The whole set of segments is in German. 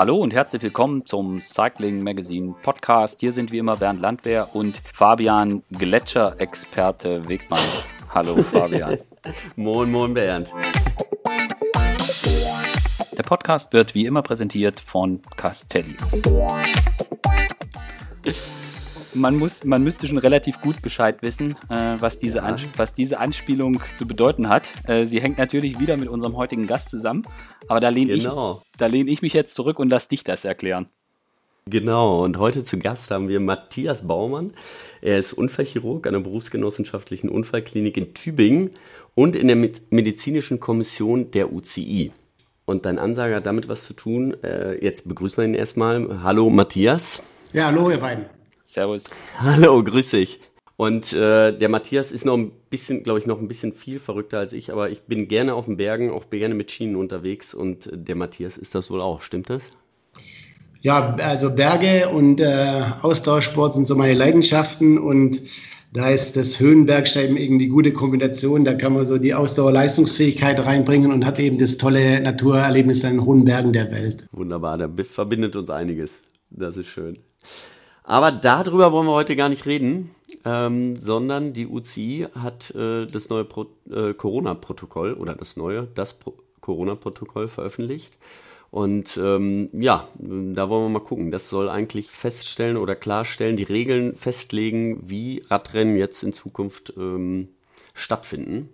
Hallo und herzlich willkommen zum Cycling Magazine Podcast. Hier sind wie immer Bernd Landwehr und Fabian Gletscherexperte Wegmann. Hallo Fabian. moin, moin Bernd. Der Podcast wird wie immer präsentiert von Castelli man, muss, man müsste schon relativ gut Bescheid wissen, äh, was, diese ja. was diese Anspielung zu bedeuten hat. Äh, sie hängt natürlich wieder mit unserem heutigen Gast zusammen, aber da lehne genau. ich, lehn ich mich jetzt zurück und lass dich das erklären. Genau, und heute zu Gast haben wir Matthias Baumann. Er ist Unfallchirurg an der Berufsgenossenschaftlichen Unfallklinik in Tübingen und in der medizinischen Kommission der UCI. Und dein Ansager hat damit was zu tun. Äh, jetzt begrüßen wir ihn erstmal. Hallo Matthias. Ja, hallo ihr beiden. Servus. Hallo, grüß dich. Und äh, der Matthias ist noch ein bisschen, glaube ich, noch ein bisschen viel verrückter als ich, aber ich bin gerne auf den Bergen, auch gerne mit Schienen unterwegs und der Matthias ist das wohl auch, stimmt das? Ja, also Berge und äh, Ausdauersport sind so meine Leidenschaften und da ist das Höhenbergsteigen eben die gute Kombination. Da kann man so die Ausdauerleistungsfähigkeit reinbringen und hat eben das tolle Naturerlebnis an den hohen Bergen der Welt. Wunderbar, da verbindet uns einiges. Das ist schön. Aber darüber wollen wir heute gar nicht reden, ähm, sondern die UCI hat äh, das neue äh, Corona-Protokoll oder das neue, das Corona-Protokoll veröffentlicht. Und ähm, ja, da wollen wir mal gucken. Das soll eigentlich feststellen oder klarstellen, die Regeln festlegen, wie Radrennen jetzt in Zukunft ähm, stattfinden.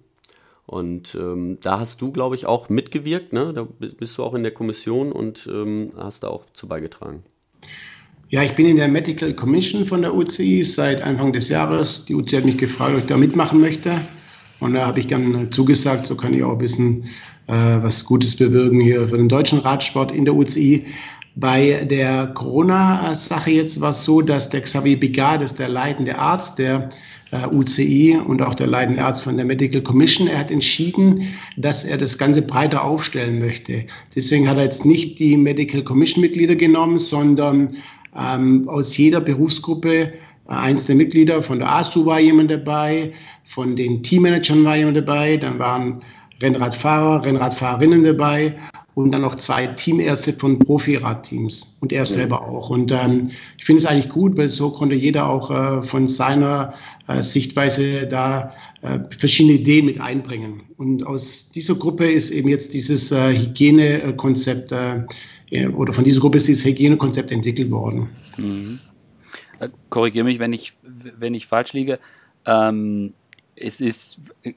Und ähm, da hast du, glaube ich, auch mitgewirkt. Ne? Da bist du auch in der Kommission und ähm, hast da auch zu beigetragen. Ja, ich bin in der Medical Commission von der UCI seit Anfang des Jahres. Die UCI hat mich gefragt, ob ich da mitmachen möchte. Und da habe ich dann zugesagt, so kann ich auch ein bisschen äh, was Gutes bewirken hier für den deutschen Radsport in der UCI. Bei der Corona-Sache jetzt war es so, dass der Xavier Bigard, das ist der leitende Arzt der äh, UCI und auch der leitende Arzt von der Medical Commission, er hat entschieden, dass er das Ganze breiter aufstellen möchte. Deswegen hat er jetzt nicht die Medical Commission-Mitglieder genommen, sondern ähm, aus jeder Berufsgruppe äh, einzelne Mitglieder. Von der ASU war jemand dabei, von den Teammanagern war jemand dabei, dann waren Rennradfahrer, Rennradfahrerinnen dabei und dann noch zwei Teamärzte von Profi-Radteams und er selber auch. Und ähm, ich finde es eigentlich gut, weil so konnte jeder auch äh, von seiner äh, Sichtweise da äh, verschiedene Ideen mit einbringen. Und aus dieser Gruppe ist eben jetzt dieses äh, Hygienekonzept äh, oder von dieser Gruppe ist dieses Hygienekonzept entwickelt worden. Mhm. Äh, Korrigiere mich, wenn ich, wenn ich falsch liege. Ähm, es ist äh,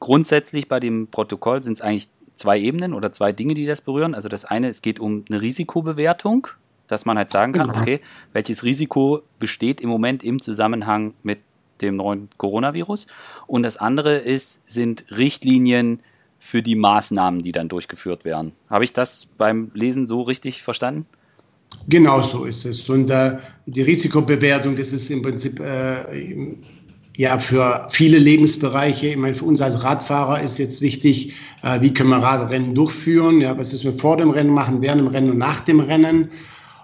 grundsätzlich bei dem Protokoll sind es eigentlich zwei Ebenen oder zwei Dinge, die das berühren. Also das eine, es geht um eine Risikobewertung, dass man halt sagen kann, genau. okay, welches Risiko besteht im Moment im Zusammenhang mit dem neuen Coronavirus. Und das andere ist, sind Richtlinien für die Maßnahmen, die dann durchgeführt werden. Habe ich das beim Lesen so richtig verstanden? Genau so ist es. Und äh, die Risikobewertung, das ist im Prinzip äh, ja für viele Lebensbereiche. Ich meine, für uns als Radfahrer ist jetzt wichtig, äh, wie können wir Radrennen durchführen? Ja, was müssen wir vor dem Rennen machen, während dem Rennen und nach dem Rennen?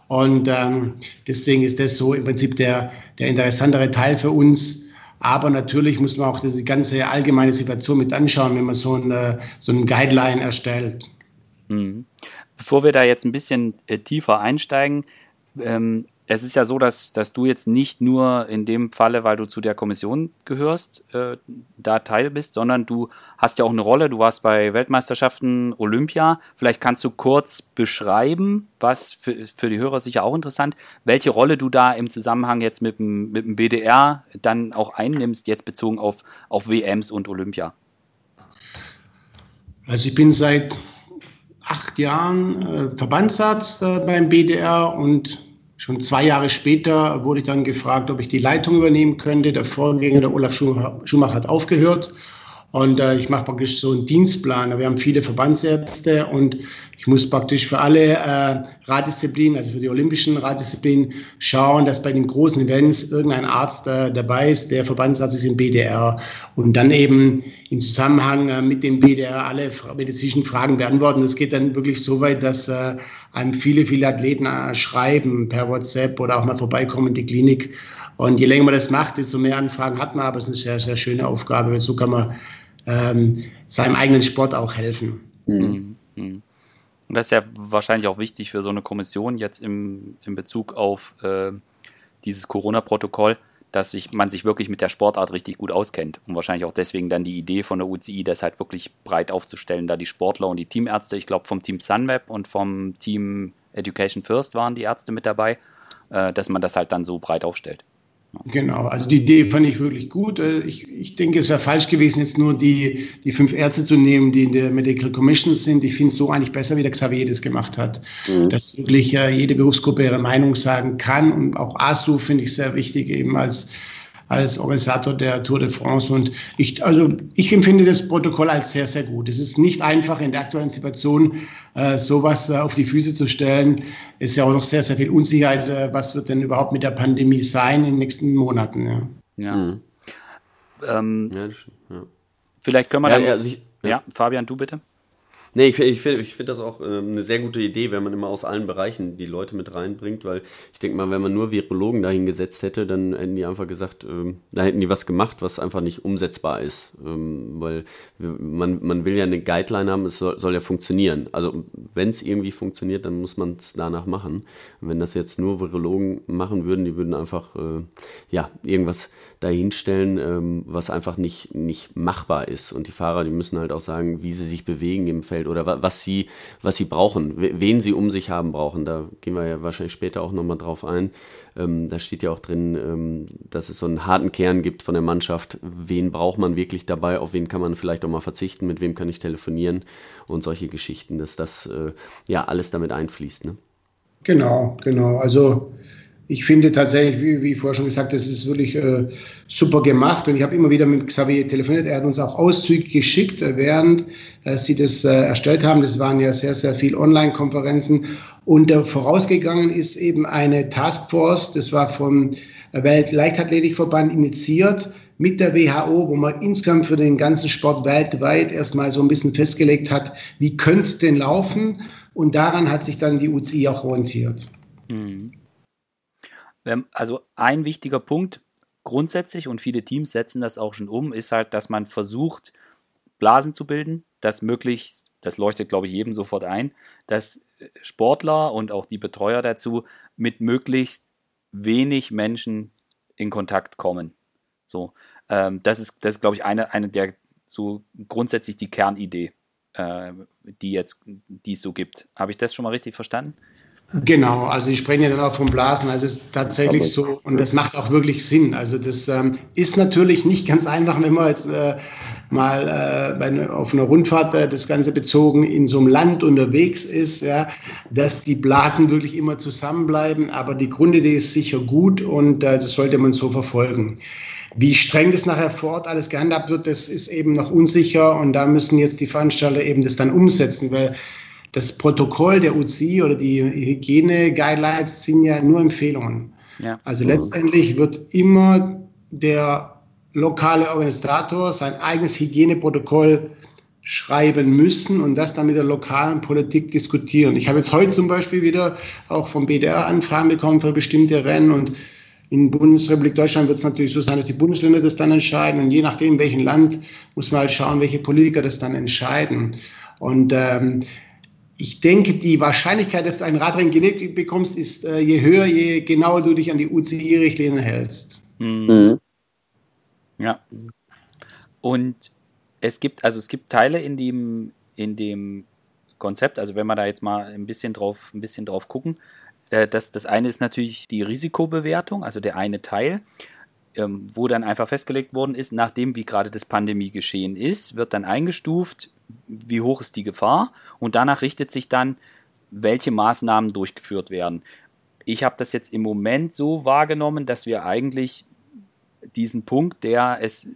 Und ähm, deswegen ist das so im Prinzip der, der interessantere Teil für uns aber natürlich muss man auch die ganze allgemeine Situation mit anschauen, wenn man so eine, so ein Guideline erstellt. Mhm. Bevor wir da jetzt ein bisschen äh, tiefer einsteigen, ähm, es ist ja so, dass, dass du jetzt nicht nur in dem Falle, weil du zu der Kommission gehörst, äh, da Teil bist, sondern du hast ja auch eine Rolle. Du warst bei Weltmeisterschaften Olympia. Vielleicht kannst du kurz beschreiben, was für, für die Hörer sicher auch interessant, welche Rolle du da im Zusammenhang jetzt mit dem, mit dem BDR dann auch einnimmst, jetzt bezogen auf, auf WMs und Olympia. Also ich bin seit acht Jahren äh, Verbandsarzt äh, beim BDR und Schon zwei Jahre später wurde ich dann gefragt, ob ich die Leitung übernehmen könnte. Der Vorgänger, der Olaf Schumacher, hat aufgehört. Und äh, ich mache praktisch so einen Dienstplan. Wir haben viele Verbandsärzte und ich muss praktisch für alle äh, Raddisziplinen, also für die olympischen Raddisziplinen, schauen, dass bei den großen Events irgendein Arzt äh, dabei ist. Der Verbandsarzt ist im BDR. Und dann eben in Zusammenhang äh, mit dem BDR alle medizinischen Fragen beantworten. Das geht dann wirklich so weit, dass äh, einem viele, viele Athleten äh, schreiben per WhatsApp oder auch mal vorbeikommen in die Klinik. Und je länger man das macht, desto mehr Anfragen hat man. Aber es ist eine sehr, sehr schöne Aufgabe, weil so kann man ähm, seinem eigenen Sport auch helfen. Mhm. Mhm. Und das ist ja wahrscheinlich auch wichtig für so eine Kommission jetzt im, im Bezug auf äh, dieses Corona-Protokoll, dass sich, man sich wirklich mit der Sportart richtig gut auskennt. Und wahrscheinlich auch deswegen dann die Idee von der UCI, das halt wirklich breit aufzustellen, da die Sportler und die Teamärzte, ich glaube vom Team Sunweb und vom Team Education First waren die Ärzte mit dabei, äh, dass man das halt dann so breit aufstellt. Genau, also die Idee fand ich wirklich gut. Äh, ich, ich denke, es wäre falsch gewesen, jetzt nur die, die fünf Ärzte zu nehmen, die in der Medical Commission sind. Ich finde es so eigentlich besser, wie der Xavier das gemacht hat. Mhm. Dass wirklich äh, jede Berufsgruppe ihre Meinung sagen kann. Und auch ASU finde ich sehr wichtig, eben als als Organisator der Tour de France. Und ich, also ich empfinde das Protokoll als sehr, sehr gut. Es ist nicht einfach in der aktuellen Situation, äh, sowas äh, auf die Füße zu stellen. Es ist ja auch noch sehr, sehr viel Unsicherheit. Äh, was wird denn überhaupt mit der Pandemie sein in den nächsten Monaten? Ja. ja. Mhm. Ähm, ja, ja. Vielleicht können wir dann. Also ich, ja, Fabian, du bitte. Nee, ich, ich finde ich find das auch äh, eine sehr gute Idee, wenn man immer aus allen Bereichen die Leute mit reinbringt, weil ich denke mal, wenn man nur Virologen dahingesetzt hätte, dann hätten die einfach gesagt, ähm, da hätten die was gemacht, was einfach nicht umsetzbar ist. Ähm, weil man, man will ja eine Guideline haben, es soll, soll ja funktionieren. Also wenn es irgendwie funktioniert, dann muss man es danach machen. Und wenn das jetzt nur Virologen machen würden, die würden einfach äh, ja, irgendwas dahinstellen, ähm, was einfach nicht, nicht machbar ist. Und die Fahrer, die müssen halt auch sagen, wie sie sich bewegen im Feld oder was sie, was sie brauchen, wen sie um sich haben brauchen. Da gehen wir ja wahrscheinlich später auch nochmal drauf ein. Ähm, da steht ja auch drin, ähm, dass es so einen harten Kern gibt von der Mannschaft. Wen braucht man wirklich dabei? Auf wen kann man vielleicht auch mal verzichten? Mit wem kann ich telefonieren? Und solche Geschichten, dass das äh, ja alles damit einfließt. Ne? Genau, genau. Also ich finde tatsächlich, wie, wie vorher schon gesagt, das ist wirklich äh, super gemacht. Und ich habe immer wieder mit Xavier telefoniert. Er hat uns auch Auszüge geschickt, äh, während äh, sie das äh, erstellt haben. Das waren ja sehr, sehr viele Online-Konferenzen. Und vorausgegangen ist eben eine Taskforce, das war vom Weltleichtathletikverband initiiert mit der WHO, wo man insgesamt für den ganzen Sport weltweit erstmal so ein bisschen festgelegt hat, wie könnte es denn laufen? Und daran hat sich dann die UCI auch orientiert. Mhm also ein wichtiger Punkt grundsätzlich und viele Teams setzen das auch schon um, ist halt, dass man versucht, Blasen zu bilden, dass möglichst, das leuchtet glaube ich jedem sofort ein, dass Sportler und auch die Betreuer dazu mit möglichst wenig Menschen in Kontakt kommen. So, ähm, das ist, das ist glaube ich eine, eine der so grundsätzlich die Kernidee, äh, die jetzt, die es so gibt. Habe ich das schon mal richtig verstanden? Genau, also ich spreche ja dann auch vom Blasen. Also es ist tatsächlich so und das macht auch wirklich Sinn. Also das ähm, ist natürlich nicht ganz einfach, wenn man jetzt äh, mal äh, bei, auf einer Rundfahrt äh, das Ganze bezogen in so einem Land unterwegs ist, ja, dass die Blasen wirklich immer zusammenbleiben. Aber die Grundidee ist sicher gut und äh, das sollte man so verfolgen. Wie streng das nachher vor Ort alles gehandhabt wird, das ist eben noch unsicher und da müssen jetzt die Veranstalter eben das dann umsetzen, weil das Protokoll der UCI oder die Hygiene-Guidelines sind ja nur Empfehlungen. Ja. Also letztendlich wird immer der lokale Organisator sein eigenes Hygieneprotokoll schreiben müssen und das dann mit der lokalen Politik diskutieren. Ich habe jetzt heute zum Beispiel wieder auch vom BDR Anfragen bekommen für bestimmte Rennen und in Bundesrepublik Deutschland wird es natürlich so sein, dass die Bundesländer das dann entscheiden und je nachdem, welchen Land, muss man halt schauen, welche Politiker das dann entscheiden. Und ähm, ich denke, die Wahrscheinlichkeit, dass du ein Radrennen genehmigt bekommst, ist äh, je höher, je genauer du dich an die UCI-Richtlinien hältst. Mhm. mhm. Ja. Und es gibt, also es gibt Teile in dem, in dem Konzept, also wenn wir da jetzt mal ein bisschen drauf, ein bisschen drauf gucken, äh, das, das eine ist natürlich die Risikobewertung, also der eine Teil, ähm, wo dann einfach festgelegt worden ist, nachdem wie gerade das Pandemie geschehen ist, wird dann eingestuft, wie hoch ist die Gefahr und danach richtet sich dann, welche Maßnahmen durchgeführt werden. Ich habe das jetzt im Moment so wahrgenommen, dass wir eigentlich diesen Punkt, der es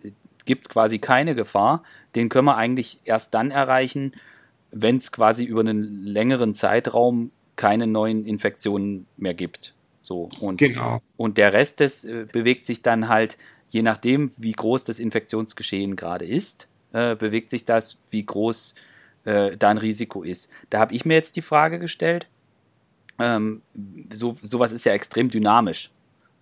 gibt quasi keine Gefahr, den können wir eigentlich erst dann erreichen, wenn es quasi über einen längeren Zeitraum keine neuen Infektionen mehr gibt. So und, genau. und der Rest des äh, bewegt sich dann halt, je nachdem, wie groß das Infektionsgeschehen gerade ist, äh, bewegt sich das, wie groß äh, da ein Risiko ist. Da habe ich mir jetzt die Frage gestellt, ähm, so, sowas ist ja extrem dynamisch.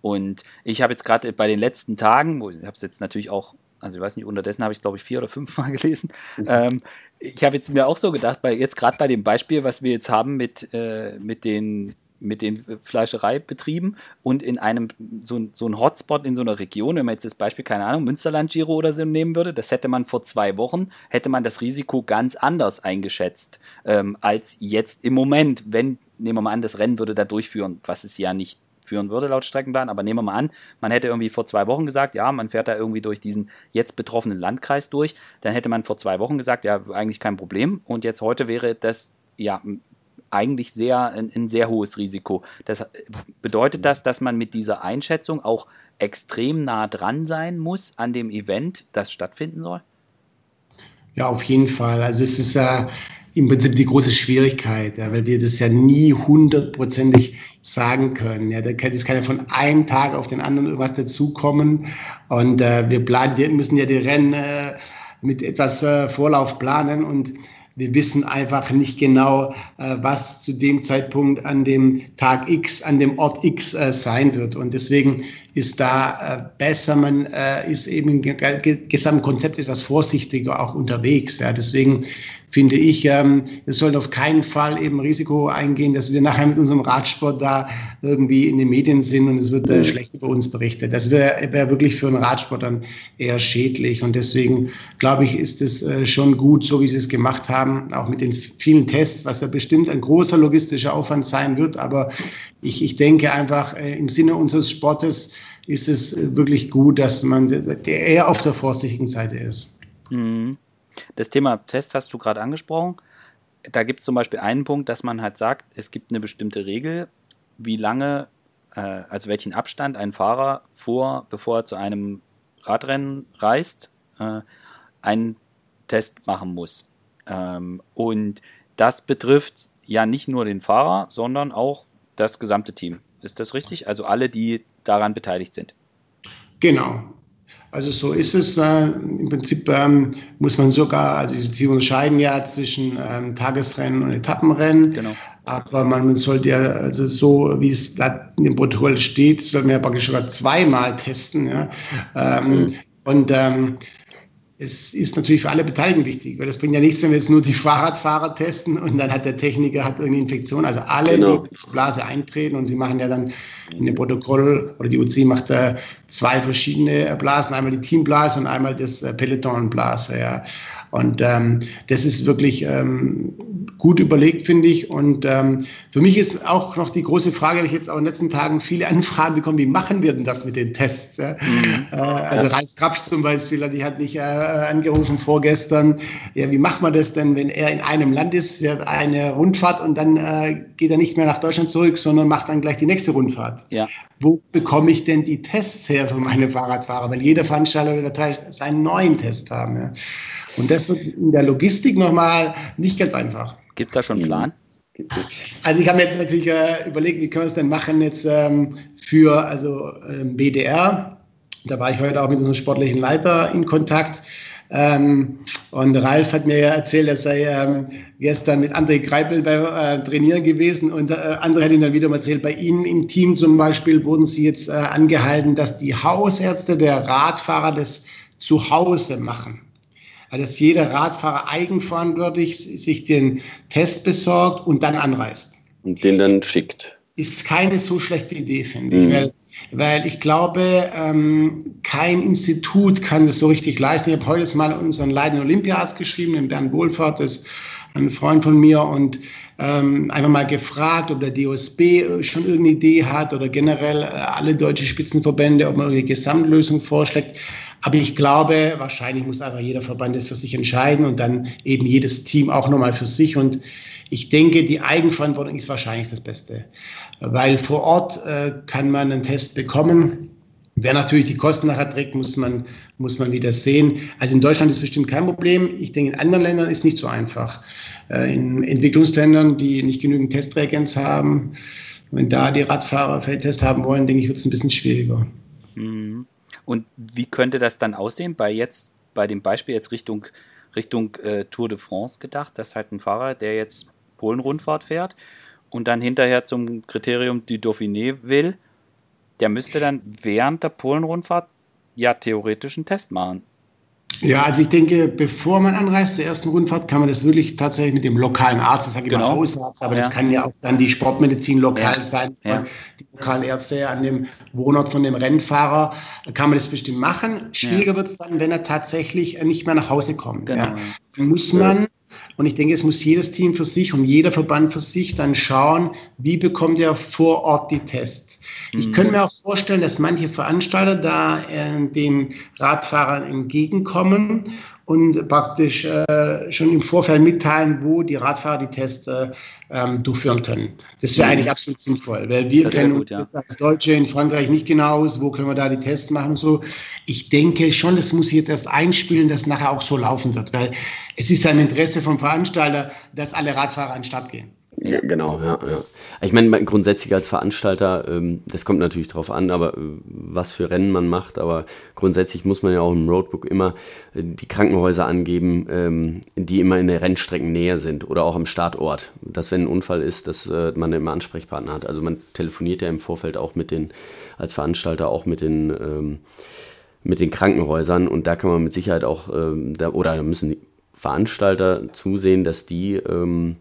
Und ich habe jetzt gerade bei den letzten Tagen, ich habe es jetzt natürlich auch Also ich weiß nicht, unterdessen habe ich glaube ich, vier oder fünf Mal gelesen. Ähm, ich habe jetzt mir auch so gedacht, bei, jetzt gerade bei dem Beispiel, was wir jetzt haben mit, äh, mit den mit den Fleischereibetrieben und in einem so, so ein Hotspot in so einer Region, wenn man jetzt das Beispiel, keine Ahnung, Münsterland Giro oder so nehmen würde, das hätte man vor zwei Wochen, hätte man das Risiko ganz anders eingeschätzt ähm, als jetzt im Moment, wenn, nehmen wir mal an, das Rennen würde da durchführen, was es ja nicht führen würde laut Streckenplan, aber nehmen wir mal an, man hätte irgendwie vor zwei Wochen gesagt, ja, man fährt da irgendwie durch diesen jetzt betroffenen Landkreis durch, dann hätte man vor zwei Wochen gesagt, ja, eigentlich kein Problem und jetzt heute wäre das ja eigentlich sehr ein, ein sehr hohes Risiko. Das bedeutet das, dass man mit dieser Einschätzung auch extrem nah dran sein muss an dem Event, das stattfinden soll? Ja, auf jeden Fall. Also es ist ja im Prinzip die große Schwierigkeit, ja, weil wir das ja nie hundertprozentig sagen können. Ja, da kann, es kann ja von einem Tag auf den anderen irgendwas dazukommen. Und äh, wir planen, müssen ja die Rennen äh, mit etwas äh, Vorlauf planen und wir wissen einfach nicht genau, äh, was zu dem Zeitpunkt an dem Tag X, an dem Ort X äh, sein wird. Und deswegen ist da äh, besser, man ist eben im Gesamtkonzept etwas vorsichtiger auch unterwegs. Ja, deswegen finde ich, ähm, wir sollten auf keinen Fall eben Risiko eingehen, dass wir nachher mit unserem Radsport da irgendwie in den Medien sind und es wird äh, mhm. schlecht über uns berichtet. Das wäre wär wirklich für einen Radsport dann eher schädlich. Und deswegen glaube ich, ist es äh, schon gut, so wie sie es gemacht haben, auch mit den vielen Tests, was ja bestimmt ein großer logistischer Aufwand sein wird. Aber ich, ich denke einfach, äh, im Sinne unseres Sportes ist es äh, wirklich gut, dass man eher auf der vorsichtigen Seite ist. Mhm. Das Thema Test hast du gerade angesprochen. Da gibt es zum Beispiel einen Punkt, dass man halt sagt, es gibt eine bestimmte Regel, wie lange, äh, also welchen Abstand ein Fahrer vor, bevor er zu einem Radrennen reist, äh, einen Test machen muss. Ähm, und das betrifft ja nicht nur den Fahrer, sondern auch das gesamte Team. Ist das richtig? Also alle, die daran beteiligt sind. Genau. Also so ist es. Äh, Im Prinzip ähm, muss man sogar, also sie unterscheiden ja zwischen ähm, Tagesrennen und Etappenrennen. Genau. Aber man sollte ja, also so wie es da in dem Protokoll steht, soll man ja praktisch sogar zweimal testen. Ja? Ähm, mhm. Und ähm, es ist natürlich für alle Beteiligten wichtig, weil das bringt ja nichts, wenn wir jetzt nur die Fahrradfahrer testen und dann hat der Techniker hat irgendeine Infektion. Also alle, genau. die in die Blase eintreten und sie machen ja dann in dem Protokoll oder die UC macht da zwei verschiedene Blasen, einmal die Teamblase und einmal das äh, Pelotonblase. Ja. Und ähm, das ist wirklich ähm, gut überlegt, finde ich. Und ähm, für mich ist auch noch die große Frage, habe ich jetzt auch in den letzten Tagen viele Anfragen bekommen, wie machen wir denn das mit den Tests? Ja? Mhm. Äh, also Ralf Krapsch zum Beispiel, die hat mich äh, angerufen vorgestern. Ja, wie macht man das denn, wenn er in einem Land ist, wird eine Rundfahrt und dann äh, geht er nicht mehr nach Deutschland zurück, sondern macht dann gleich die nächste Rundfahrt? Ja. Wo bekomme ich denn die Tests her für meine Fahrradfahrer? Weil jeder Veranstalter wird seinen neuen Test haben. Ja? Und das wird in der Logistik nochmal nicht ganz einfach. Gibt es da schon einen Plan? Also ich habe mir jetzt natürlich äh, überlegt, wie können wir es denn machen jetzt ähm, für also ähm, BDR. Da war ich heute auch mit unserem sportlichen Leiter in Kontakt. Ähm, und Ralf hat mir erzählt, er sei ähm, gestern mit André Greipel bei äh, Trainieren gewesen und äh, André hat ihm dann wieder mal erzählt, bei Ihnen im Team zum Beispiel wurden Sie jetzt äh, angehalten, dass die Hausärzte der Radfahrer das zu Hause machen dass jeder Radfahrer eigenverantwortlich sich den Test besorgt und dann anreist. Und den dann schickt. Ist keine so schlechte Idee, finde ich, mhm. weil, weil ich glaube, ähm, kein Institut kann das so richtig leisten. Ich habe heute mal unseren Leiden Olympias geschrieben, den Bernd Wohlfahrt, das ist ein Freund von mir und ähm, einfach mal gefragt, ob der DOSB schon irgendeine Idee hat oder generell äh, alle deutschen Spitzenverbände, ob man eine Gesamtlösung vorschlägt. Aber ich glaube, wahrscheinlich muss einfach jeder Verband das für sich entscheiden und dann eben jedes Team auch nochmal für sich. Und ich denke, die Eigenverantwortung ist wahrscheinlich das Beste, weil vor Ort äh, kann man einen Test bekommen. Wer natürlich die Kosten nachher trägt, muss man, muss man wieder sehen. Also in Deutschland ist bestimmt kein Problem. Ich denke, in anderen Ländern ist nicht so einfach. Äh, in Entwicklungsländern, die nicht genügend Testreagenz haben, wenn da die Radfahrer Feldtest haben wollen, denke ich, wird es ein bisschen schwieriger. Mhm. Und wie könnte das dann aussehen bei jetzt, bei dem Beispiel jetzt Richtung, Richtung äh, Tour de France gedacht, dass halt ein Fahrer, der jetzt Polen-Rundfahrt fährt und dann hinterher zum Kriterium du Dauphiné will, der müsste dann während der Polen-Rundfahrt ja theoretisch einen Test machen. Ja, also ich denke, bevor man anreist zur ersten Rundfahrt, kann man das wirklich tatsächlich mit dem lokalen Arzt, das sage ich genau. mal Hausarzt, aber ja. das kann ja auch dann die Sportmedizin lokal ja. sein. Ja. Die Lokalärzte an dem Wohnort von dem Rennfahrer kann man das bestimmt machen. Schwieriger wird es dann, wenn er tatsächlich nicht mehr nach Hause kommt. Genau. Dann muss man und ich denke, es muss jedes Team für sich und jeder Verband für sich dann schauen, wie bekommt er vor Ort die Tests. Ich könnte mir auch vorstellen, dass manche Veranstalter da äh, den Radfahrern entgegenkommen und praktisch äh, schon im Vorfeld mitteilen, wo die Radfahrer die Tests äh, ähm, durchführen können. Das wäre mhm. eigentlich absolut sinnvoll, weil wir kennen gut, ja. als Deutsche in Frankreich nicht genau aus, wo können wir da die Tests machen und so. Ich denke schon, das muss jetzt erst einspielen, dass nachher auch so laufen wird, weil es ist ein Interesse vom Veranstalter, dass alle Radfahrer an den Start gehen. Ja, genau, ja, ja. Ich meine, grundsätzlich als Veranstalter, ähm, das kommt natürlich drauf an, aber äh, was für Rennen man macht, aber grundsätzlich muss man ja auch im Roadbook immer äh, die Krankenhäuser angeben, ähm, die immer in der Rennstreckennähe sind oder auch am Startort. Dass wenn ein Unfall ist, dass äh, man immer Ansprechpartner hat. Also man telefoniert ja im Vorfeld auch mit den, als Veranstalter auch mit den, ähm, mit den Krankenhäusern und da kann man mit Sicherheit auch, oder da müssen Veranstalter zusehen, dass die ähm,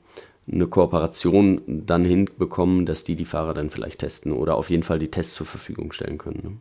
eine Kooperation dann hinbekommen, dass die die Fahrer dann vielleicht testen oder auf jeden Fall die Tests zur Verfügung stellen können. Ne?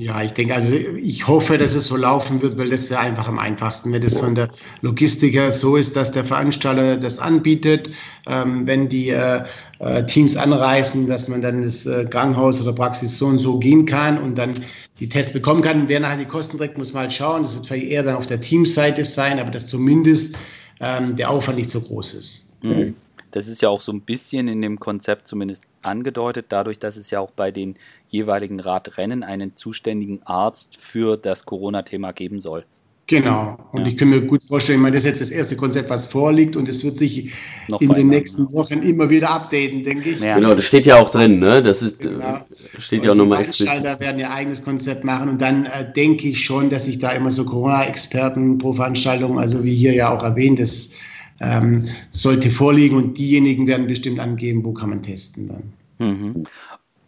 Ja, ich denke, also ich hoffe, dass es so laufen wird, weil das wäre einfach am einfachsten, wenn das von der Logistik her so ist, dass der Veranstalter das anbietet, ähm, wenn die äh, äh, Teams anreisen, dass man dann das äh, Krankenhaus oder Praxis so und so gehen kann und dann die Tests bekommen kann. Wer nachher die Kosten trägt, muss man halt schauen. Das wird vielleicht eher dann auf der Teamseite sein, aber dass zumindest ähm, der Aufwand nicht so groß ist. Mhm. Das ist ja auch so ein bisschen in dem Konzept zumindest angedeutet, dadurch, dass es ja auch bei den jeweiligen Radrennen einen zuständigen Arzt für das Corona-Thema geben soll. Genau. Und ja. ich kann mir gut vorstellen, ich meine, das ist jetzt das erste Konzept, was vorliegt und es wird sich Noch in den nächsten. Wochen immer wieder updaten, denke ich. Ja. Genau, das steht ja auch drin, ne? Das ist, äh, genau. steht ja auch nochmal explizit. Die Veranstalter werden ihr eigenes Konzept machen und dann äh, denke ich schon, dass sich da immer so Corona-Experten pro Veranstaltung, also wie hier ja auch erwähnt, das ähm, sollte vorliegen und diejenigen werden bestimmt angeben, wo kann man testen dann. Mhm.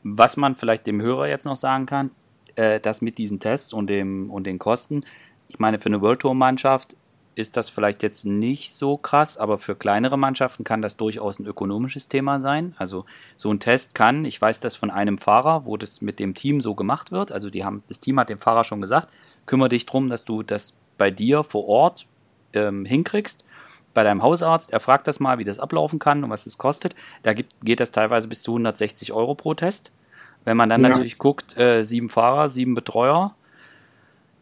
Was man vielleicht dem Hörer jetzt noch sagen kann, äh, dass mit diesen Tests und, dem, und den Kosten, ich meine, für eine World Tour Mannschaft ist das vielleicht jetzt nicht so krass, aber für kleinere Mannschaften kann das durchaus ein ökonomisches Thema sein. Also so ein Test kann, ich weiß das von einem Fahrer, wo das mit dem Team so gemacht wird. Also die haben, das Team hat dem Fahrer schon gesagt, kümmere dich darum, dass du das bei dir vor Ort ähm, hinkriegst bei deinem Hausarzt, er fragt das mal, wie das ablaufen kann und was es kostet. Da gibt, geht das teilweise bis zu 160 Euro pro Test. Wenn man dann ja. natürlich guckt, äh, sieben Fahrer, sieben Betreuer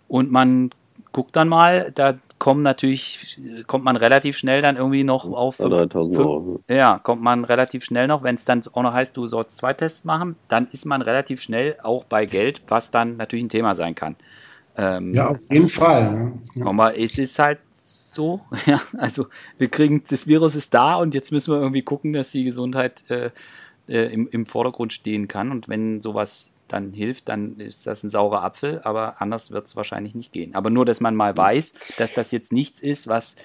und man guckt dann mal, da kommen natürlich, kommt man relativ schnell dann irgendwie noch auf 3000 Euro. Ja, kommt man relativ schnell noch, wenn es dann auch noch heißt, du sollst zwei Tests machen, dann ist man relativ schnell auch bei Geld, was dann natürlich ein Thema sein kann. Ähm, ja, auf jeden Fall. Ne? Ja. Aber es ist halt so. Ja, also wir kriegen, das Virus ist da und jetzt müssen wir irgendwie gucken, dass die Gesundheit äh, äh, im, im Vordergrund stehen kann. Und wenn sowas dann hilft, dann ist das ein saurer Apfel, aber anders wird es wahrscheinlich nicht gehen. Aber nur, dass man mal weiß, dass das jetzt nichts ist, was,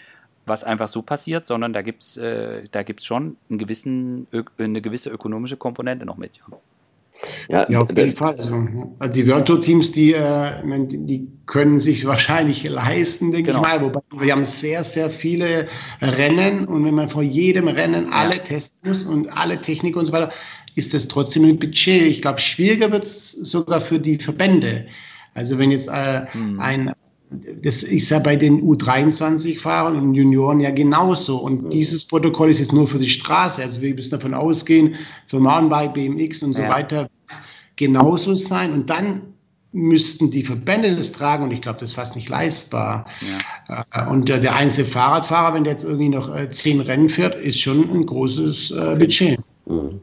was einfach so passiert, sondern da gibt es äh, schon einen gewissen, eine gewisse ökonomische Komponente noch mit. Ja. Ja, ja, auf jeden Fall. Also, also die World Tour Teams, die, äh, die können sich wahrscheinlich leisten, denke genau. ich mal. Wobei wir haben sehr, sehr viele Rennen und wenn man vor jedem Rennen alle testen muss und alle Technik und so weiter, ist das trotzdem ein Budget. Ich glaube, schwieriger wird es sogar für die Verbände. Also wenn jetzt äh, hm. ein das ist ja bei den U23-Fahrern und Junioren ja genauso. Und dieses Protokoll ist jetzt nur für die Straße. Also wir müssen davon ausgehen, für Mountainbike, BMX und so ja. weiter genauso sein. Und dann müssten die Verbände das tragen und ich glaube, das ist fast nicht leistbar. Ja. Äh, und der einzelne Fahrradfahrer, wenn der jetzt irgendwie noch äh, zehn Rennen fährt, ist schon ein großes äh, Budget. Mhm.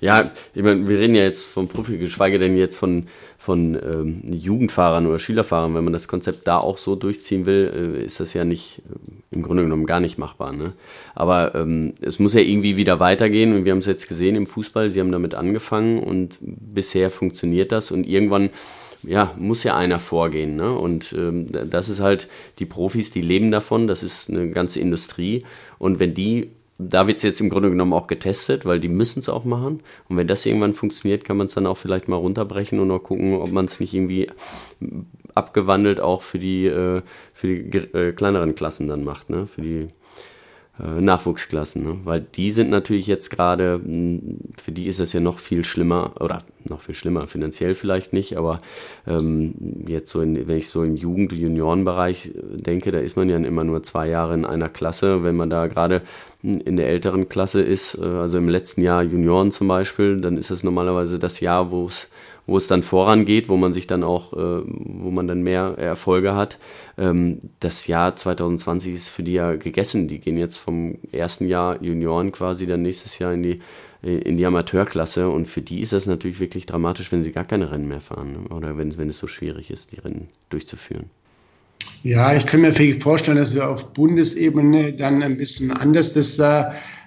Ja, ich meine, wir reden ja jetzt vom Profi, geschweige denn jetzt von, von ähm, Jugendfahrern oder Schülerfahrern. Wenn man das Konzept da auch so durchziehen will, äh, ist das ja nicht, äh, im Grunde genommen gar nicht machbar. Ne? Aber ähm, es muss ja irgendwie wieder weitergehen und wir haben es jetzt gesehen im Fußball, sie haben damit angefangen und bisher funktioniert das und irgendwann ja, muss ja einer vorgehen. Ne? Und ähm, das ist halt, die Profis, die leben davon, das ist eine ganze Industrie. Und wenn die da wird es jetzt im Grunde genommen auch getestet, weil die müssen es auch machen. Und wenn das irgendwann funktioniert, kann man es dann auch vielleicht mal runterbrechen und auch gucken, ob man es nicht irgendwie abgewandelt auch für die, äh, für die äh, kleineren Klassen dann macht, ne? für die äh, Nachwuchsklassen, ne? weil die sind natürlich jetzt gerade, hm, für die ist es ja noch viel schlimmer, oder noch viel schlimmer, finanziell vielleicht nicht, aber ähm, jetzt so, in, wenn ich so im Jugend-, Juniorenbereich äh, denke, da ist man ja immer nur zwei Jahre in einer Klasse. Wenn man da gerade in der älteren Klasse ist, äh, also im letzten Jahr Junioren zum Beispiel, dann ist es normalerweise das Jahr, wo es wo es dann vorangeht, wo man sich dann auch, äh, wo man dann mehr Erfolge hat. Ähm, das Jahr 2020 ist für die ja gegessen. Die gehen jetzt vom ersten Jahr Junioren quasi dann nächstes Jahr in die, in die Amateurklasse und für die ist das natürlich wirklich dramatisch, wenn sie gar keine Rennen mehr fahren ne? oder wenn, wenn es so schwierig ist, die Rennen durchzuführen. Ja, ich kann mir vorstellen, dass wir auf Bundesebene dann ein bisschen anders das äh,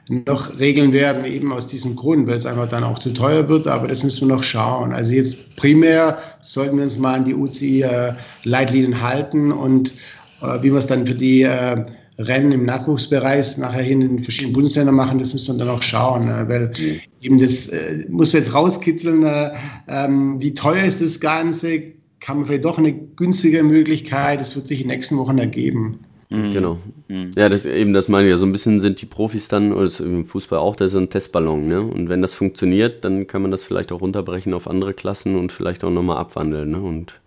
noch regeln werden, eben aus diesem Grund, weil es einfach dann auch zu teuer wird. Aber das müssen wir noch schauen. Also jetzt primär sollten wir uns mal an die UCI-Leitlinien äh, halten und äh, wie wir es dann für die äh, Rennen im Nachwuchsbereich nachher hin in den verschiedenen Bundesländern machen, das müssen wir dann auch schauen, weil mhm. eben das äh, muss man jetzt rauskitzeln, äh, ähm, wie teuer ist das Ganze, kann man vielleicht doch eine günstige Möglichkeit, das wird sich in den nächsten Wochen ergeben. Mhm. Genau. Mhm. Ja, das, eben das meine ich ja. So ein bisschen sind die Profis dann, oder im Fußball auch, das ist so ein Testballon. Ne? Und wenn das funktioniert, dann kann man das vielleicht auch runterbrechen auf andere Klassen und vielleicht auch nochmal abwandeln ne? und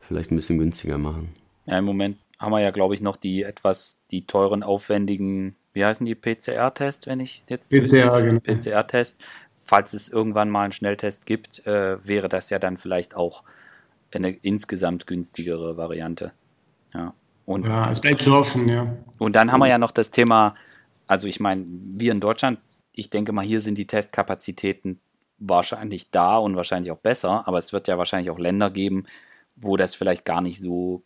vielleicht ein bisschen günstiger machen. Ja, im Moment haben wir ja, glaube ich, noch die etwas, die teuren, aufwendigen, wie heißen die, PCR-Test, wenn ich jetzt. PCR, genau. PCR-Test. Falls es irgendwann mal einen Schnelltest gibt, äh, wäre das ja dann vielleicht auch eine insgesamt günstigere Variante. Ja. Und, ja, es bleibt zu hoffen, ja. Und dann haben wir ja noch das Thema, also ich meine, wir in Deutschland, ich denke mal, hier sind die Testkapazitäten wahrscheinlich da und wahrscheinlich auch besser, aber es wird ja wahrscheinlich auch Länder geben, wo das vielleicht gar nicht so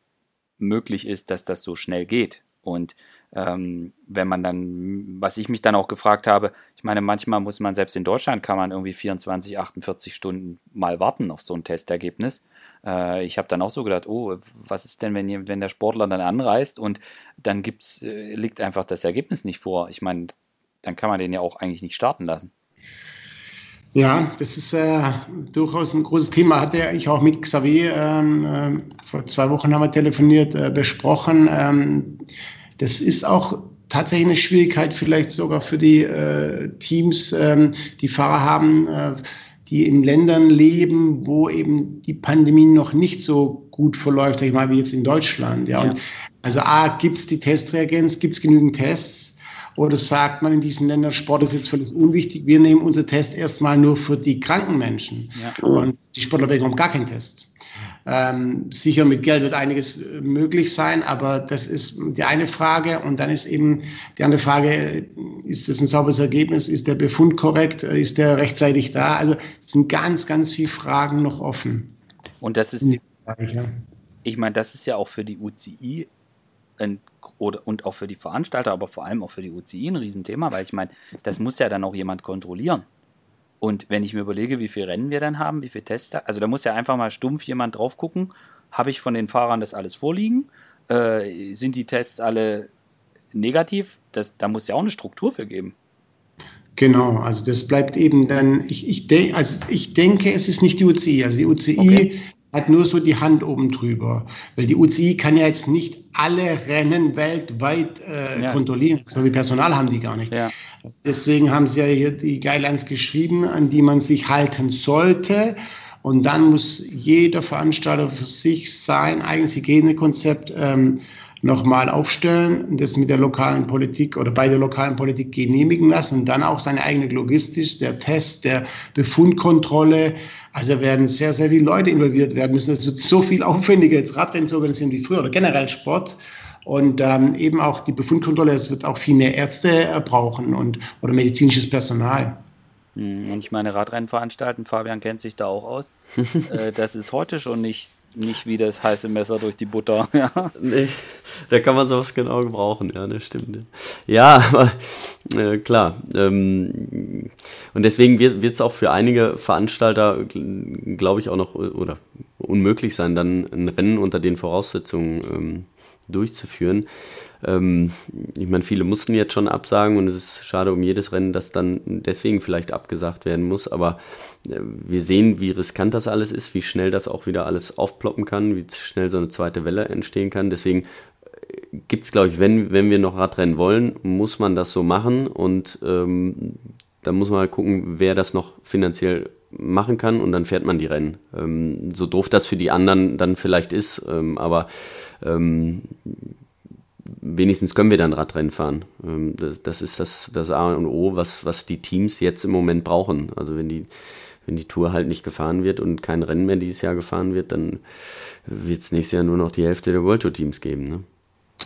möglich ist, dass das so schnell geht. Und ähm, wenn man dann, was ich mich dann auch gefragt habe, ich meine, manchmal muss man selbst in Deutschland kann man irgendwie 24, 48 Stunden mal warten auf so ein Testergebnis. Äh, ich habe dann auch so gedacht, oh, was ist denn, wenn, wenn der Sportler dann anreist und dann gibt's, äh, liegt einfach das Ergebnis nicht vor? Ich meine, dann kann man den ja auch eigentlich nicht starten lassen. Ja, das ist äh, durchaus ein großes Thema. Hatte ich auch mit Xavier ähm, äh, vor zwei Wochen haben wir telefoniert, äh, besprochen. Ähm, das ist auch tatsächlich eine Schwierigkeit, vielleicht sogar für die äh, Teams, ähm, die Fahrer haben äh, die in Ländern leben, wo eben die Pandemie noch nicht so gut verläuft, sag ich mal, wie jetzt in Deutschland. Ja. ja. Und also A, gibt es die Testreagenz, gibt es genügend Tests? Oder sagt man in diesen Ländern, Sport ist jetzt völlig unwichtig, wir nehmen unser Test erstmal nur für die kranken Menschen. Ja. Und die Sportler bekommen gar keinen Test. Ähm, sicher mit Geld wird einiges äh, möglich sein, aber das ist die eine Frage. Und dann ist eben die andere Frage, ist das ein sauberes Ergebnis? Ist der Befund korrekt? Ist der rechtzeitig da? Also es sind ganz, ganz viele Fragen noch offen. Und das ist, ich meine, das ist ja auch für die UCI ein, oder, und auch für die Veranstalter, aber vor allem auch für die UCI ein Riesenthema, weil ich meine, das muss ja dann auch jemand kontrollieren. Und wenn ich mir überlege, wie viele Rennen wir dann haben, wie viele Tests, also da muss ja einfach mal stumpf jemand drauf gucken, habe ich von den Fahrern das alles vorliegen? Äh, sind die Tests alle negativ? Das, da muss ja auch eine Struktur für geben. Genau, also das bleibt eben dann, ich, ich, de, also ich denke, es ist nicht die UCI. Also die UCI okay hat nur so die Hand oben drüber. Weil die UCI kann ja jetzt nicht alle Rennen weltweit äh, ja. kontrollieren. So viel Personal haben die gar nicht. Ja. Deswegen haben sie ja hier die Guidelines geschrieben, an die man sich halten sollte. Und dann muss jeder Veranstalter für sich sein eigenes Hygienekonzept ähm, nochmal aufstellen und das mit der lokalen Politik oder bei der lokalen Politik genehmigen lassen und dann auch seine eigene Logistik, der Test, der Befundkontrolle. Also werden sehr, sehr viele Leute involviert werden müssen. Es wird so viel aufwendiger, jetzt Radrennen zu organisieren wie früher oder generell Sport. Und ähm, eben auch die Befundkontrolle, es wird auch viel mehr Ärzte äh, brauchen und, oder medizinisches Personal. Hm, und ich meine, Radrennen veranstalten, Fabian kennt sich da auch aus. äh, das ist heute schon nicht nicht wie das heiße Messer durch die Butter. Ja. Nee, da kann man sowas genau gebrauchen, ja, das stimmt. Ja, aber äh, klar. Ähm, und deswegen wird es auch für einige Veranstalter, glaube ich, auch noch oder unmöglich sein, dann ein Rennen unter den Voraussetzungen ähm, durchzuführen. Ähm, ich meine, viele mussten jetzt schon absagen und es ist schade um jedes Rennen, das dann deswegen vielleicht abgesagt werden muss. Aber äh, wir sehen, wie riskant das alles ist, wie schnell das auch wieder alles aufploppen kann, wie schnell so eine zweite Welle entstehen kann. Deswegen äh, gibt es, glaube ich, wenn, wenn wir noch Radrennen wollen, muss man das so machen und ähm, dann muss man halt gucken, wer das noch finanziell machen kann und dann fährt man die Rennen. Ähm, so doof das für die anderen dann vielleicht ist, ähm, aber ähm, wenigstens können wir dann Radrennen fahren. Ähm, das, das, ist das, das A und O, was, was die Teams jetzt im Moment brauchen. Also wenn die, wenn die Tour halt nicht gefahren wird und kein Rennen mehr dieses Jahr gefahren wird, dann wird es nächstes Jahr nur noch die Hälfte der World Tour Teams geben. Ne?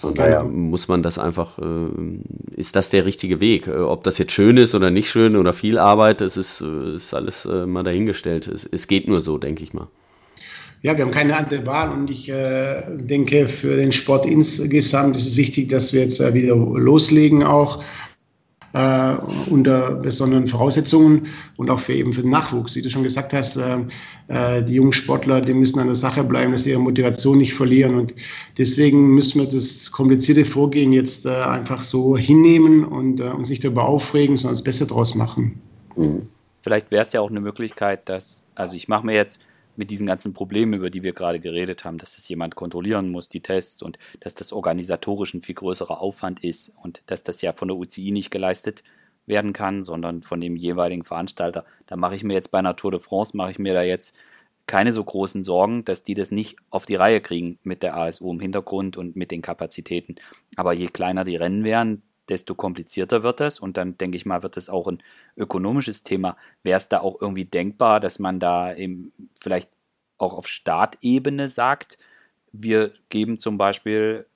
Von daher muss man das einfach, äh, ist das der richtige Weg? Äh, ob das jetzt schön ist oder nicht schön oder viel Arbeit, das ist, äh, ist alles äh, mal dahingestellt. Es, es geht nur so, denke ich mal. Ja, wir haben keine andere Wahl und ich äh, denke, für den Sport insgesamt ist es wichtig, dass wir jetzt äh, wieder loslegen auch äh, unter besonderen Voraussetzungen und auch für eben für den Nachwuchs. Wie du schon gesagt hast, äh, äh, die jungen Sportler, die müssen an der Sache bleiben, dass sie ihre Motivation nicht verlieren und deswegen müssen wir das komplizierte Vorgehen jetzt äh, einfach so hinnehmen und äh, uns nicht darüber aufregen, sondern das Beste draus machen. Mhm. Vielleicht wäre es ja auch eine Möglichkeit, dass, also ich mache mir jetzt mit diesen ganzen Problemen, über die wir gerade geredet haben, dass das jemand kontrollieren muss, die Tests und dass das organisatorisch ein viel größerer Aufwand ist und dass das ja von der UCI nicht geleistet werden kann, sondern von dem jeweiligen Veranstalter. Da mache ich mir jetzt bei einer Tour de France, mache ich mir da jetzt keine so großen Sorgen, dass die das nicht auf die Reihe kriegen mit der ASU im Hintergrund und mit den Kapazitäten. Aber je kleiner die Rennen wären, desto komplizierter wird es. Und dann denke ich mal, wird es auch ein ökonomisches Thema. Wäre es da auch irgendwie denkbar, dass man da eben vielleicht auch auf Startebene sagt, wir geben zum Beispiel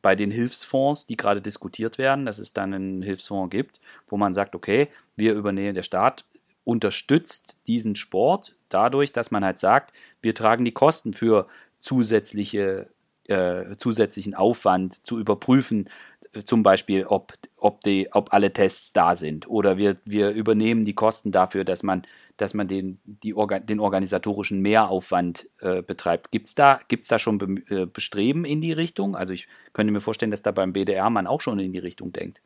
bei den Hilfsfonds, die gerade diskutiert werden, dass es dann einen Hilfsfonds gibt, wo man sagt, okay, wir übernehmen, der Staat unterstützt diesen Sport dadurch, dass man halt sagt, wir tragen die Kosten für zusätzliche, äh, zusätzlichen Aufwand zu überprüfen, zum Beispiel, ob, ob, die, ob alle Tests da sind. Oder wir, wir übernehmen die Kosten dafür, dass man, dass man den, die Orga, den organisatorischen Mehraufwand äh, betreibt. Gibt es da, gibt's da schon Be äh, Bestreben in die Richtung? Also ich könnte mir vorstellen, dass da beim BDR man auch schon in die Richtung denkt.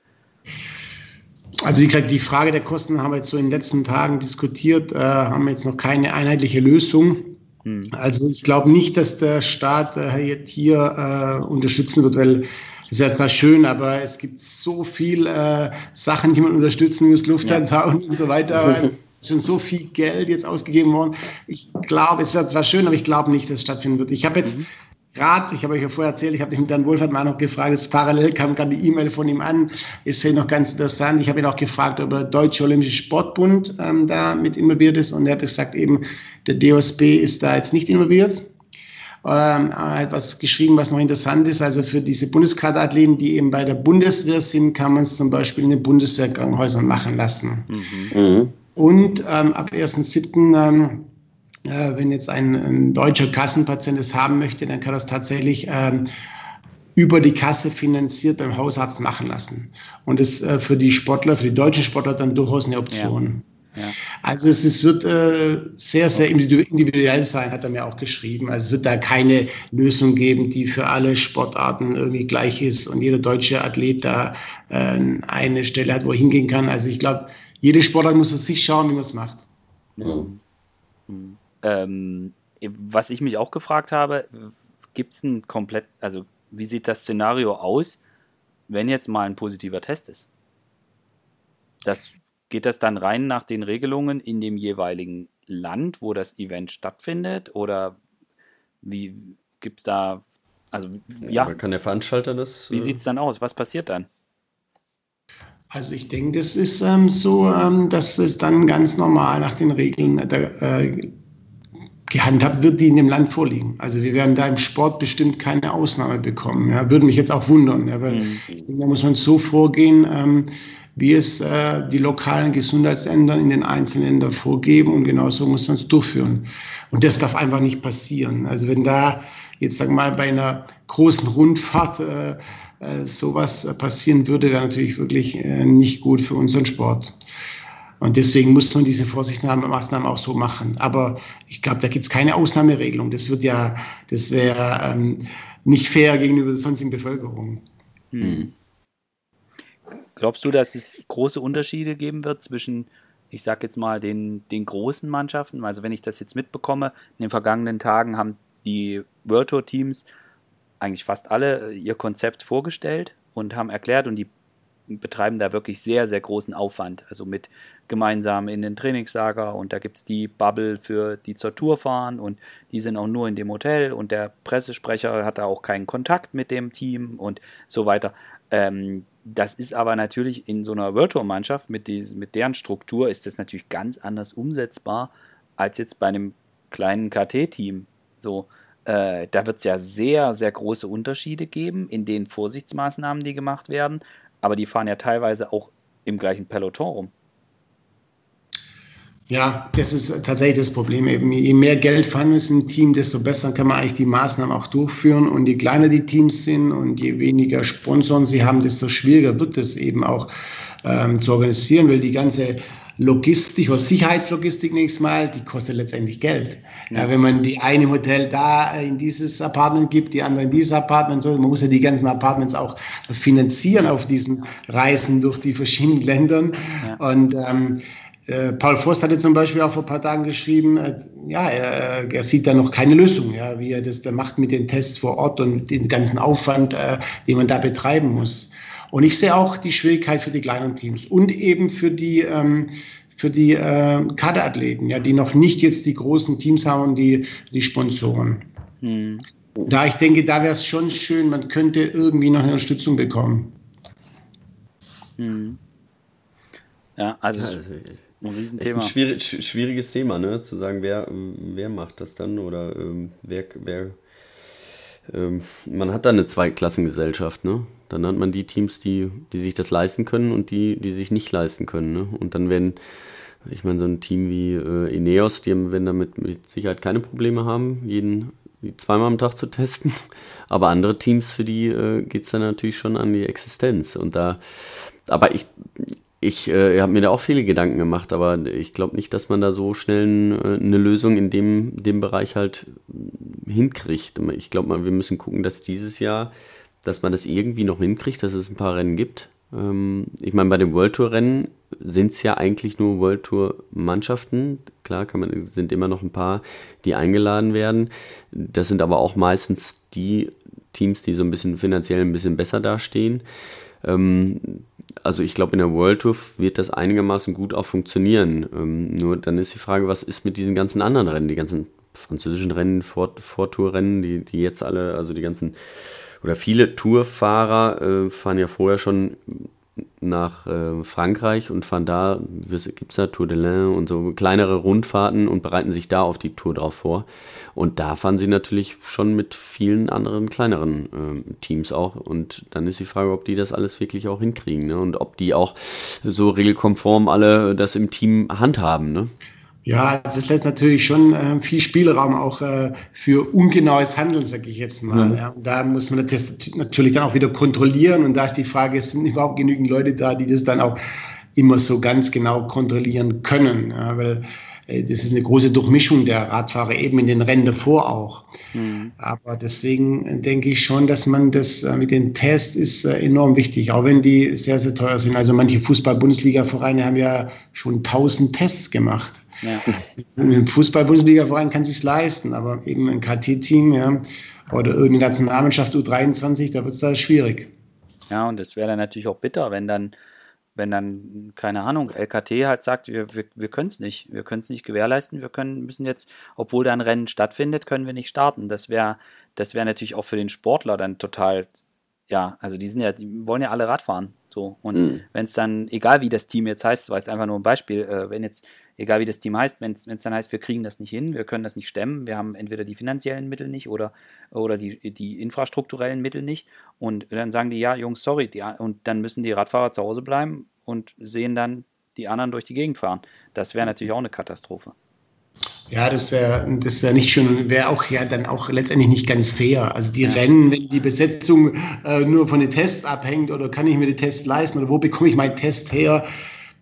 Also wie gesagt, die Frage der Kosten haben wir jetzt so in den letzten Tagen diskutiert, äh, haben wir jetzt noch keine einheitliche Lösung. Hm. Also ich glaube nicht, dass der Staat äh, hier äh, unterstützen wird, weil das wäre zwar schön, aber es gibt so viele äh, Sachen, die man unterstützen muss, Lufthansa ja. und, so weiter. schon so viel Geld jetzt ausgegeben worden. Ich glaube, es wäre zwar schön, aber ich glaube nicht, dass es stattfinden wird. Ich habe jetzt mhm. gerade, ich habe euch ja vorher erzählt, ich habe dich mit Dan Wohlfahrt mal noch gefragt, jetzt parallel kam gerade die E-Mail von ihm an, ist vielleicht noch ganz interessant. Ich habe ihn auch gefragt, ob der Deutsche Olympische Sportbund ähm, da mit involviert ist und er hat gesagt eben, der DOSB ist da jetzt nicht involviert ähm, etwas geschrieben, was noch interessant ist. Also für diese Bundeskaderathleten, die eben bei der Bundeswehr sind, kann man es zum Beispiel in den Bundeswehrkrankenhäusern machen lassen. Mhm. mhm. Und ähm, ab 1.7., ähm, äh, wenn jetzt ein, ein, deutscher Kassenpatient es haben möchte, dann kann das tatsächlich ähm, über die Kasse finanziert beim Hausarzt machen lassen. Und das äh, für die Sportler, für die deutschen Sportler dann durchaus eine Option. Ja. Also es, es wird äh, sehr, sehr individuell sein, hat er mir auch geschrieben. Also es wird da keine Lösung geben, die für alle Sportarten irgendwie gleich ist und jeder deutsche Athlet da äh, eine Stelle hat, wo er hingehen kann. Also ich glaube, jede Sportart muss für sich schauen, wie man es macht. Mhm. Mhm. Ähm, was ich mich auch gefragt habe, gibt es ein komplett, also wie sieht das Szenario aus, wenn jetzt mal ein positiver Test ist? Das Geht das dann rein nach den Regelungen in dem jeweiligen Land, wo das Event stattfindet? Oder wie gibt es da, also ja. ja. Kann der Veranstalter das? Wie äh, sieht es dann aus? Was passiert dann? Also ich denke, das ist ähm, so, ähm, dass es dann ganz normal nach den Regeln der, äh, gehandhabt wird, die in dem Land vorliegen. Also wir werden da im Sport bestimmt keine Ausnahme bekommen. Ja, würde mich jetzt auch wundern. Ja, weil mhm. denke, da muss man so vorgehen, ähm, wie es äh, die lokalen Gesundheitsämter in den einzelnen Ländern vorgeben und genauso muss man es durchführen. Und das darf einfach nicht passieren. Also wenn da jetzt sagen mal bei einer großen Rundfahrt äh, äh, sowas passieren würde, wäre natürlich wirklich äh, nicht gut für unseren Sport. Und deswegen muss man diese Vorsichtsmaßnahmen auch so machen. Aber ich glaube, da gibt es keine Ausnahmeregelung. Das wird ja, das wäre ähm, nicht fair gegenüber der sonstigen Bevölkerung. Hm. Glaubst du, dass es große Unterschiede geben wird zwischen, ich sag jetzt mal, den, den großen Mannschaften? Also wenn ich das jetzt mitbekomme, in den vergangenen Tagen haben die World Tour Teams eigentlich fast alle ihr Konzept vorgestellt und haben erklärt und die betreiben da wirklich sehr, sehr großen Aufwand. Also mit gemeinsam in den Trainingslager und da gibt es die Bubble für die zur Tour fahren und die sind auch nur in dem Hotel und der Pressesprecher hat da auch keinen Kontakt mit dem Team und so weiter. Ähm, das ist aber natürlich in so einer World Tour Mannschaft mit, mit deren Struktur ist das natürlich ganz anders umsetzbar als jetzt bei einem kleinen KT-Team. So, äh, da wird es ja sehr, sehr große Unterschiede geben in den Vorsichtsmaßnahmen, die gemacht werden aber die fahren ja teilweise auch im gleichen Peloton rum. Ja, das ist tatsächlich das Problem. Eben, je mehr Geld ist ein Team, desto besser kann man eigentlich die Maßnahmen auch durchführen. Und je kleiner die Teams sind und je weniger Sponsoren sie haben, desto schwieriger wird es eben auch ähm, zu organisieren, weil die ganze Logistik oder Sicherheitslogistik nächstes Mal, die kostet letztendlich Geld. Ja. Ja, wenn man die eine Hotel da in dieses Apartment gibt, die andere in dieses Apartment, so, man muss ja die ganzen Apartments auch finanzieren auf diesen Reisen durch die verschiedenen Ländern. Ja. Und ähm, äh, Paul Voss hatte zum Beispiel auch vor ein paar Tagen geschrieben, äh, ja, er, er, sieht da noch keine Lösung, ja, wie er das da macht mit den Tests vor Ort und den ganzen Aufwand, äh, den man da betreiben muss. Und ich sehe auch die Schwierigkeit für die kleinen Teams und eben für die, ähm, für die äh, Kaderathleten, ja, die noch nicht jetzt die großen Teams haben und die, die Sponsoren. Hm. Da ich denke, da wäre es schon schön, man könnte irgendwie noch eine Unterstützung bekommen. Hm. Ja, also, also ein Riesenthema. Ein schwierig, schwieriges Thema, ne? Zu sagen, wer, wer macht das dann oder ähm, wer, wer ähm, man hat da eine Zweiklassengesellschaft, ne? Dann hat man die Teams, die, die sich das leisten können und die, die sich nicht leisten können. Ne? Und dann werden, ich meine, so ein Team wie äh, Ineos, die werden damit mit Sicherheit keine Probleme haben, jeden zweimal am Tag zu testen. Aber andere Teams, für die äh, geht es dann natürlich schon an die Existenz. Und da, aber ich, ich äh, habe mir da auch viele Gedanken gemacht, aber ich glaube nicht, dass man da so schnell äh, eine Lösung in dem, dem Bereich halt hinkriegt. Ich glaube mal, wir müssen gucken, dass dieses Jahr dass man das irgendwie noch hinkriegt, dass es ein paar Rennen gibt. Ähm, ich meine, bei den World Tour Rennen sind es ja eigentlich nur World Tour Mannschaften. Klar, kann man, sind immer noch ein paar, die eingeladen werden. Das sind aber auch meistens die Teams, die so ein bisschen finanziell ein bisschen besser dastehen. Ähm, also ich glaube, in der World Tour wird das einigermaßen gut auch funktionieren. Ähm, nur dann ist die Frage, was ist mit diesen ganzen anderen Rennen, die ganzen französischen Rennen, Vortour-Rennen, die, die jetzt alle, also die ganzen oder viele Tourfahrer äh, fahren ja vorher schon nach äh, Frankreich und fahren da, gibt es ja Tour de l'Ain und so kleinere Rundfahrten und bereiten sich da auf die Tour drauf vor. Und da fahren sie natürlich schon mit vielen anderen kleineren äh, Teams auch. Und dann ist die Frage, ob die das alles wirklich auch hinkriegen ne? und ob die auch so regelkonform alle das im Team handhaben. Ne? Ja, es lässt natürlich schon äh, viel Spielraum auch äh, für ungenaues Handeln, sage ich jetzt mal. Mhm. Ja. Da muss man das natürlich dann auch wieder kontrollieren und da ist die Frage, sind überhaupt genügend Leute da, die das dann auch immer so ganz genau kontrollieren können? Ja, weil äh, das ist eine große Durchmischung der Radfahrer eben in den Rennen davor auch. Mhm. Aber deswegen denke ich schon, dass man das äh, mit den Tests ist äh, enorm wichtig, auch wenn die sehr, sehr teuer sind. Also manche Fußball-Bundesliga-Vereine haben ja schon 1000 Tests gemacht. Ja. Ein Fußball-Bundesliga-Verein kann sich leisten, aber eben ein KT-Team ja, oder irgendeine Nationalmannschaft U23, da wird es da schwierig. Ja, und es wäre dann natürlich auch bitter, wenn dann, wenn dann, keine Ahnung, LKT halt sagt, wir, wir, wir können es nicht, wir können es nicht gewährleisten, wir können, müssen jetzt, obwohl da ein Rennen stattfindet, können wir nicht starten. Das wäre, das wäre natürlich auch für den Sportler dann total, ja, also die sind ja, die wollen ja alle Radfahren. So. Und mhm. wenn es dann, egal wie das Team jetzt heißt, war jetzt einfach nur ein Beispiel, äh, wenn jetzt egal wie das Team heißt, wenn es dann heißt, wir kriegen das nicht hin, wir können das nicht stemmen, wir haben entweder die finanziellen Mittel nicht oder, oder die, die infrastrukturellen Mittel nicht. Und dann sagen die, ja, Jungs, sorry, die, und dann müssen die Radfahrer zu Hause bleiben und sehen dann die anderen durch die Gegend fahren. Das wäre natürlich auch eine Katastrophe. Ja, das wäre das wäre nicht schön wäre auch ja dann auch letztendlich nicht ganz fair. Also die. Rennen, wenn die Besetzung äh, nur von den Tests abhängt oder kann ich mir die Tests leisten oder wo bekomme ich meinen Test her,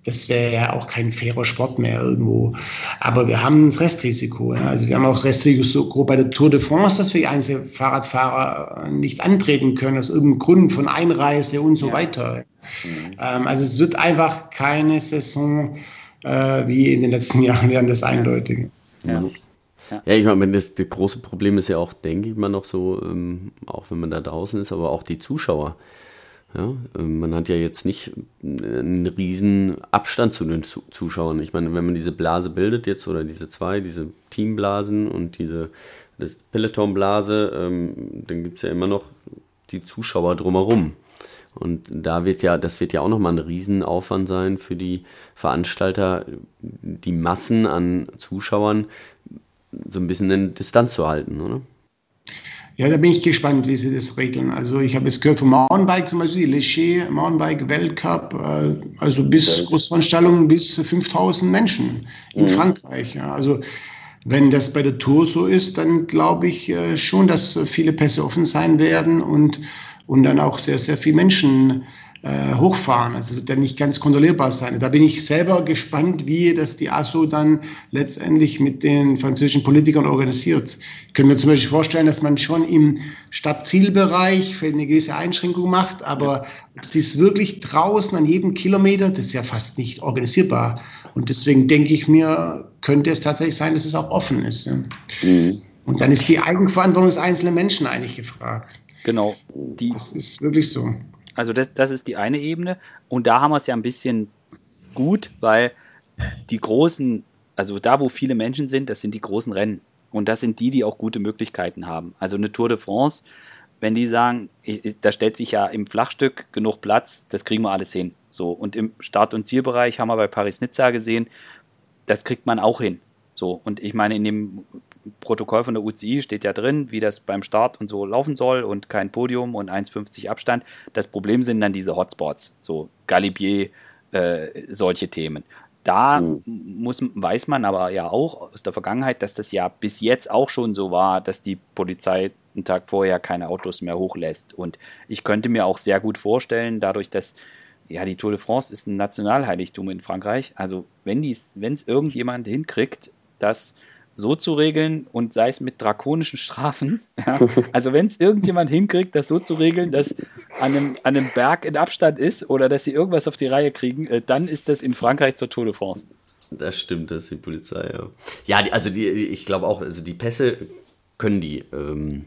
das wäre ja auch kein fairer Sport mehr irgendwo. Aber wir haben das Restrisiko. Ja. Also wir haben auch das Restrisiko bei der Tour de France, dass wir einzelne Fahrradfahrer nicht antreten können, aus irgendeinem Grund von Einreise und so ja. weiter. Mhm. Ähm, also es wird einfach keine Saison äh, wie in den letzten Jahren, wären das eindeutig. Ja. Ja. ja, ich meine, das, das, große Problem ist ja auch, denke ich mal, noch so, ähm, auch wenn man da draußen ist, aber auch die Zuschauer. Ja, ähm, man hat ja jetzt nicht einen riesen Abstand zu den Zuschauern. Ich meine, wenn man diese Blase bildet jetzt oder diese zwei, diese Teamblasen und diese Pelotonblase, ähm, dann gibt es ja immer noch die Zuschauer drumherum. Und da wird ja, das wird ja auch nochmal ein Riesenaufwand sein für die Veranstalter, die Massen an Zuschauern so ein bisschen in Distanz zu halten, oder? Ja, da bin ich gespannt, wie sie das regeln. Also ich habe es gehört vom Mountainbike zum Beispiel, die Leger Mountainbike Weltcup, äh, also bis Großveranstaltungen bis 5000 Menschen in mhm. Frankreich. Ja. Also wenn das bei der Tour so ist, dann glaube ich äh, schon, dass viele Pässe offen sein werden und, und dann auch sehr, sehr viele Menschen äh, hochfahren. Also wird dann nicht ganz kontrollierbar sein. Da bin ich selber gespannt, wie das die ASO dann letztendlich mit den französischen Politikern organisiert. Ich könnte mir zum Beispiel vorstellen, dass man schon im Stadtzielbereich für eine gewisse Einschränkung macht, aber es ist wirklich draußen an jedem Kilometer, das ist ja fast nicht organisierbar. Und deswegen denke ich mir, könnte es tatsächlich sein, dass es auch offen ist. Ja. Mhm. Und dann ist die Eigenverantwortung des einzelnen Menschen eigentlich gefragt. Genau. Die, das ist wirklich so. Also das, das ist die eine Ebene. Und da haben wir es ja ein bisschen gut, weil die großen, also da, wo viele Menschen sind, das sind die großen Rennen. Und das sind die, die auch gute Möglichkeiten haben. Also eine Tour de France, wenn die sagen, ich, da stellt sich ja im Flachstück genug Platz, das kriegen wir alles hin. So, und im Start- und Zielbereich haben wir bei Paris-Nizza gesehen, das kriegt man auch hin. So, und ich meine, in dem Protokoll von der UCI steht ja drin, wie das beim Start und so laufen soll und kein Podium und 1,50 Abstand. Das Problem sind dann diese Hotspots, so Galibier, äh, solche Themen. Da mhm. muss, weiß man aber ja auch aus der Vergangenheit, dass das ja bis jetzt auch schon so war, dass die Polizei einen Tag vorher keine Autos mehr hochlässt. Und ich könnte mir auch sehr gut vorstellen, dadurch, dass ja, die Tour de France ist ein Nationalheiligtum in Frankreich. Also, wenn es irgendjemand hinkriegt, dass so zu regeln und sei es mit drakonischen Strafen. Ja. Also wenn es irgendjemand hinkriegt, das so zu regeln, dass an einem, an einem Berg in Abstand ist oder dass sie irgendwas auf die Reihe kriegen, äh, dann ist das in Frankreich zur Tour de France. Das stimmt, das ist die Polizei, ja. Ja, die, also die, ich glaube auch, also die Pässe können die ähm,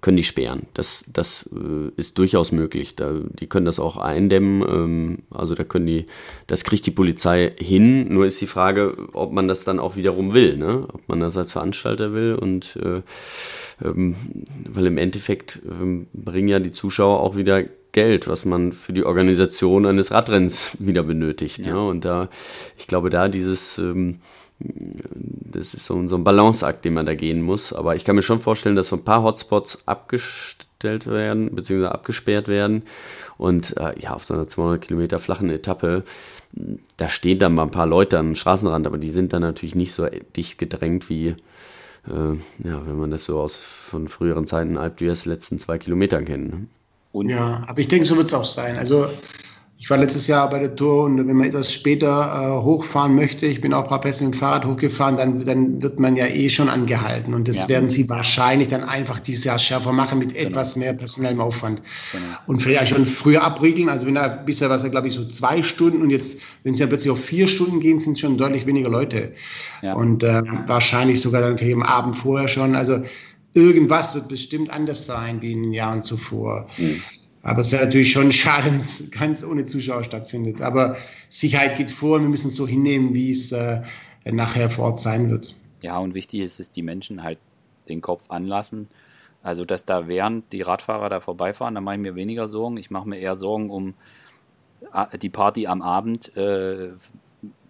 können die sperren. Das, das äh, ist durchaus möglich. Da, die können das auch eindämmen. Ähm, also da können die, das kriegt die Polizei hin. Nur ist die Frage, ob man das dann auch wiederum will, ne? Ob man das als Veranstalter will und äh, ähm, weil im Endeffekt ähm, bringen ja die Zuschauer auch wieder Geld, was man für die Organisation eines Radrenns wieder benötigt. Ja. Ne? Und da, ich glaube, da dieses ähm, das ist so, so ein Balanceakt, den man da gehen muss. Aber ich kann mir schon vorstellen, dass so ein paar Hotspots abgestellt werden, beziehungsweise abgesperrt werden. Und äh, ja, auf so einer 200 Kilometer flachen Etappe, da stehen dann mal ein paar Leute am Straßenrand, aber die sind dann natürlich nicht so dicht gedrängt wie, äh, ja, wenn man das so aus von früheren Zeiten Alp d'Huez letzten zwei Kilometern kennt. Ne? ja, aber ich denke, so wird es auch sein. Also ich war letztes Jahr bei der Tour und wenn man etwas später äh, hochfahren möchte, ich bin auch ein paar Pässe mit dem Fahrrad hochgefahren, dann, dann wird man ja eh schon angehalten. Und das ja. werden sie wahrscheinlich dann einfach dieses Jahr schärfer machen mit genau. etwas mehr personellem Aufwand. Genau. Und vielleicht schon früher abriegeln. Also wenn da bisher war es ja, glaube ich, so zwei Stunden und jetzt, wenn es ja plötzlich auf vier Stunden gehen, sind es schon deutlich weniger Leute. Ja. Und äh, wahrscheinlich sogar dann am Abend vorher schon. Also irgendwas wird bestimmt anders sein wie in den Jahren zuvor. Mhm. Aber es wäre natürlich schon schade, wenn es ganz ohne Zuschauer stattfindet. Aber Sicherheit geht vor und wir müssen es so hinnehmen, wie es äh, nachher vor Ort sein wird. Ja, und wichtig ist es, die Menschen halt den Kopf anlassen. Also, dass da während die Radfahrer da vorbeifahren, da mache ich mir weniger Sorgen. Ich mache mir eher Sorgen um äh, die Party am Abend, äh,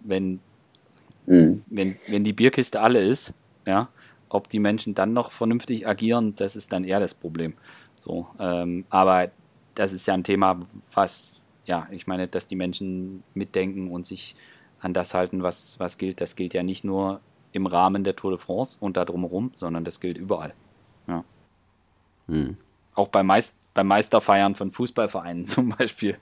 wenn, mhm. wenn, wenn die Bierkiste alle ist, ja, ob die Menschen dann noch vernünftig agieren, das ist dann eher das Problem. So, ähm, aber das ist ja ein Thema, was, ja, ich meine, dass die Menschen mitdenken und sich an das halten, was, was gilt. Das gilt ja nicht nur im Rahmen der Tour de France und da drumherum, sondern das gilt überall. Ja. Hm. Auch bei, Meist, bei Meisterfeiern von Fußballvereinen zum Beispiel.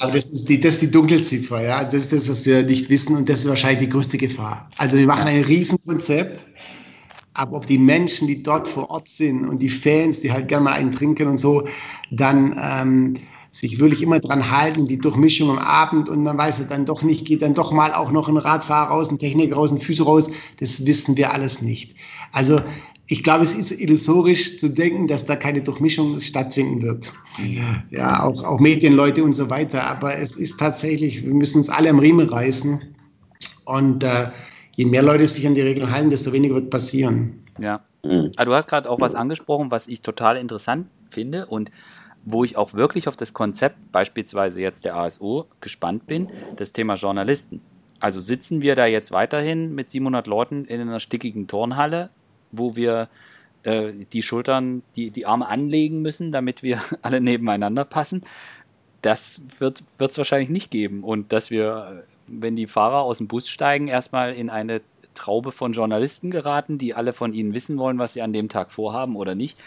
Aber das ist, die, das ist die Dunkelziffer, ja. Also das ist das, was wir nicht wissen und das ist wahrscheinlich die größte Gefahr. Also wir machen ein Riesenkonzept, aber ob die Menschen, die dort vor Ort sind und die Fans, die halt gerne mal einen trinken und so, dann ähm, sich wirklich immer dran halten, die Durchmischung am Abend und man weiß ja dann doch nicht, geht dann doch mal auch noch ein Radfahrer raus, ein Techniker raus, ein Physio raus, das wissen wir alles nicht. Also ich glaube, es ist illusorisch zu denken, dass da keine Durchmischung stattfinden wird. Ja, auch, auch Medienleute und so weiter. Aber es ist tatsächlich, wir müssen uns alle am Riemen reißen. Und äh, je mehr Leute sich an die Regeln halten, desto weniger wird passieren. Ja. Mhm. Also du hast gerade auch was angesprochen, was ich total interessant finde und wo ich auch wirklich auf das Konzept, beispielsweise jetzt der ASO, gespannt bin, das Thema Journalisten. Also sitzen wir da jetzt weiterhin mit 700 Leuten in einer stickigen Turnhalle wo wir äh, die Schultern, die, die Arme anlegen müssen, damit wir alle nebeneinander passen. Das wird es wahrscheinlich nicht geben. Und dass wir, wenn die Fahrer aus dem Bus steigen, erstmal in eine Traube von Journalisten geraten, die alle von ihnen wissen wollen, was sie an dem Tag vorhaben oder nicht.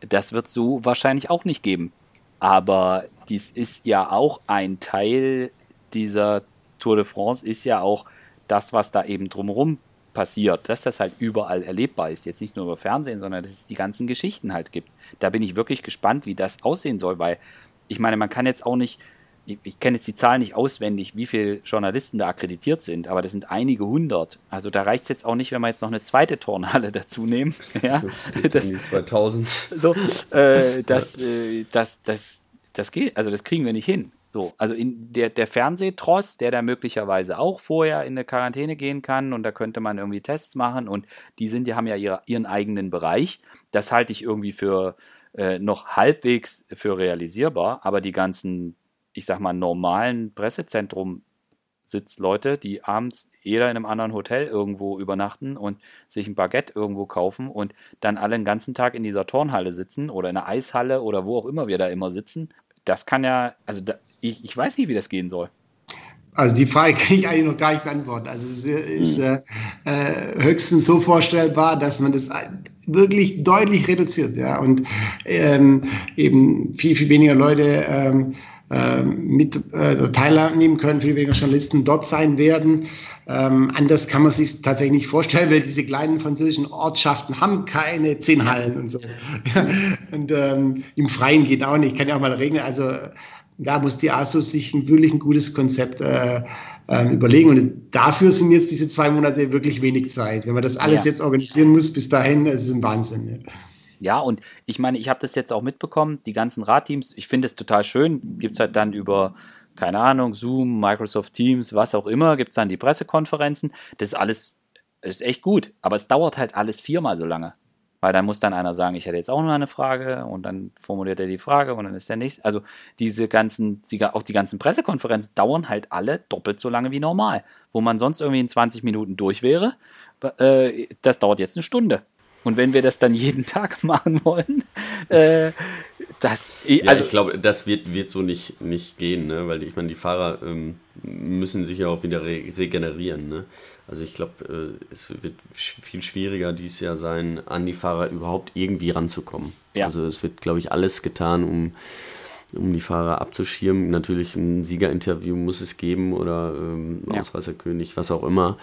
Das wird so wahrscheinlich auch nicht geben. Aber dies ist ja auch ein Teil dieser Tour de France, ist ja auch das, was da eben drumherum passiert, dass das halt überall erlebbar ist. Jetzt nicht nur über Fernsehen, sondern dass es die ganzen Geschichten halt gibt. Da bin ich wirklich gespannt, wie das aussehen soll, weil ich meine, man kann jetzt auch nicht, ich, ich kenne jetzt die Zahlen nicht auswendig, wie viele Journalisten da akkreditiert sind, aber das sind einige hundert. Also da reicht es jetzt auch nicht, wenn wir jetzt noch eine zweite Turnhalle dazu nehmen. ja, das, 2000. So, äh, das, äh, das, das, das geht, also das kriegen wir nicht hin. So, also in der, der Fernsehtross, der da möglicherweise auch vorher in eine Quarantäne gehen kann und da könnte man irgendwie Tests machen und die sind, die haben ja ihre, ihren eigenen Bereich. Das halte ich irgendwie für äh, noch halbwegs für realisierbar, aber die ganzen, ich sag mal, normalen Pressezentrum Sitzleute, die abends jeder in einem anderen Hotel irgendwo übernachten und sich ein Baguette irgendwo kaufen und dann alle den ganzen Tag in dieser Turnhalle sitzen oder in einer Eishalle oder wo auch immer wir da immer sitzen. Das kann ja, also da, ich, ich weiß nicht, wie das gehen soll. Also die Frage kann ich eigentlich noch gar nicht beantworten. Also es ist äh, äh, höchstens so vorstellbar, dass man das wirklich deutlich reduziert, ja, und ähm, eben viel, viel weniger Leute ähm, äh, mit äh, teilnehmen können, viel weniger Journalisten dort sein werden. Ähm, anders kann man sich tatsächlich nicht vorstellen, weil diese kleinen französischen Ortschaften haben keine zehn Hallen und so. und ähm, im Freien geht auch nicht, kann ja auch mal regnen. Also da muss die ASO sich ein, wirklich ein gutes Konzept äh, äh, überlegen. Und dafür sind jetzt diese zwei Monate wirklich wenig Zeit. Wenn man das alles ja. jetzt organisieren muss, bis dahin, es ist ein Wahnsinn. Ja. Ja, und ich meine, ich habe das jetzt auch mitbekommen, die ganzen Radteams, ich finde es total schön, gibt es halt dann über, keine Ahnung, Zoom, Microsoft Teams, was auch immer, gibt es dann die Pressekonferenzen. Das ist alles, das ist echt gut, aber es dauert halt alles viermal so lange weil dann muss dann einer sagen, ich hätte jetzt auch noch eine Frage und dann formuliert er die Frage und dann ist der nächste. Also diese ganzen, auch die ganzen Pressekonferenzen dauern halt alle doppelt so lange wie normal. Wo man sonst irgendwie in 20 Minuten durch wäre, äh, das dauert jetzt eine Stunde. Und wenn wir das dann jeden Tag machen wollen, äh, das. Ja, also ich glaube, das wird, wird so nicht, nicht gehen, ne? weil ich meine, die Fahrer ähm, müssen sich ja auch wieder re regenerieren. Ne? Also ich glaube, äh, es wird viel schwieriger dieses Jahr sein, an die Fahrer überhaupt irgendwie ranzukommen. Ja. Also es wird, glaube ich, alles getan, um, um die Fahrer abzuschirmen. Natürlich ein Siegerinterview muss es geben oder ähm, ja. Ausreißerkönig, was auch immer.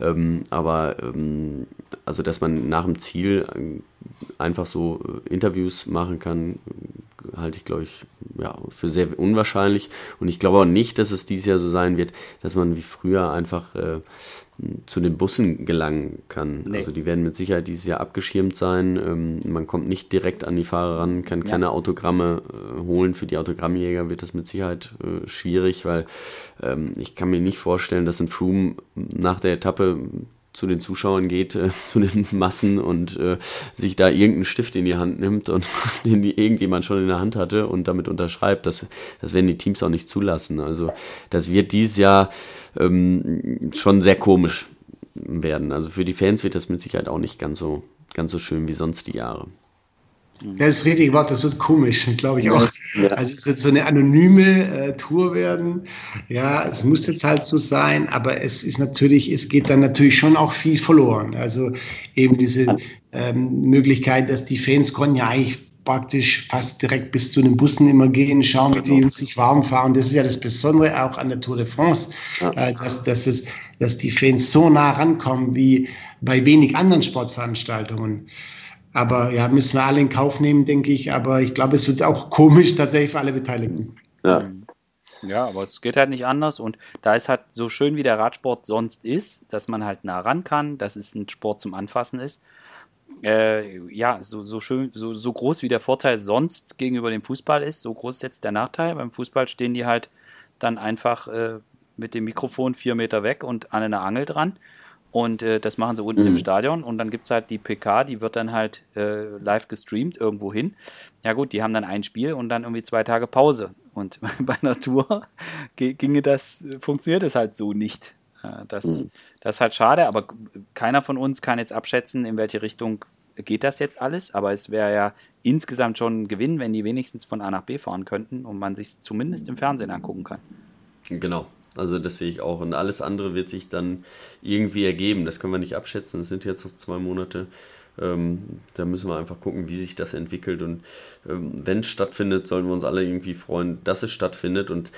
Ähm, aber ähm, also, dass man nach dem Ziel äh, einfach so äh, Interviews machen kann, halte ich, glaube ich, ja, für sehr unwahrscheinlich. Und ich glaube auch nicht, dass es dieses Jahr so sein wird, dass man wie früher einfach äh, zu den Bussen gelangen kann. Nee. Also die werden mit Sicherheit dieses Jahr abgeschirmt sein. Ähm, man kommt nicht direkt an die Fahrer ran, kann keine ja. Autogramme äh, holen. Für die Autogrammjäger wird das mit Sicherheit äh, schwierig, weil ähm, ich kann mir nicht vorstellen, dass ein Froome nach der Etappe zu den Zuschauern geht, äh, zu den Massen und äh, sich da irgendeinen Stift in die Hand nimmt und den irgendjemand schon in der Hand hatte und damit unterschreibt. Das, das werden die Teams auch nicht zulassen. Also das wird dieses Jahr ähm, schon sehr komisch werden. Also für die Fans wird das mit Sicherheit auch nicht ganz so, ganz so schön wie sonst die Jahre. Ja, das richtige Wort, das wird komisch, glaube ich auch. Ja. Also es wird so eine anonyme äh, Tour werden. Ja, es muss jetzt halt so sein, aber es ist natürlich, es geht dann natürlich schon auch viel verloren. Also eben diese ähm, Möglichkeit, dass die Fans konnten ja eigentlich praktisch fast direkt bis zu den Bussen immer gehen, schauen, wie die sich warm fahren. Das ist ja das Besondere auch an der Tour de France, ja. äh, dass, dass, es, dass die Fans so nah rankommen wie bei wenig anderen Sportveranstaltungen. Aber ja, müssen wir alle in Kauf nehmen, denke ich. Aber ich glaube, es wird auch komisch tatsächlich für alle Beteiligten. Ja. Ja, aber es geht halt nicht anders und da ist halt so schön wie der Radsport sonst ist, dass man halt nah ran kann, dass es ein Sport zum Anfassen ist. Äh, ja, so, so schön, so, so groß wie der Vorteil sonst gegenüber dem Fußball ist, so groß ist jetzt der Nachteil. Beim Fußball stehen die halt dann einfach äh, mit dem Mikrofon vier Meter weg und an einer Angel dran. Und äh, das machen sie unten mhm. im Stadion. Und dann gibt es halt die PK, die wird dann halt äh, live gestreamt irgendwo hin. Ja gut, die haben dann ein Spiel und dann irgendwie zwei Tage Pause. Und bei einer Tour ginge das, funktioniert es halt so nicht. Äh, das, mhm. das ist halt schade, aber keiner von uns kann jetzt abschätzen, in welche Richtung geht das jetzt alles. Aber es wäre ja insgesamt schon ein Gewinn, wenn die wenigstens von A nach B fahren könnten und man sich zumindest im Fernsehen angucken kann. Genau. Also das sehe ich auch. Und alles andere wird sich dann irgendwie ergeben. Das können wir nicht abschätzen. Es sind jetzt noch zwei Monate. Ähm, da müssen wir einfach gucken, wie sich das entwickelt. Und ähm, wenn es stattfindet, sollen wir uns alle irgendwie freuen, dass es stattfindet. Und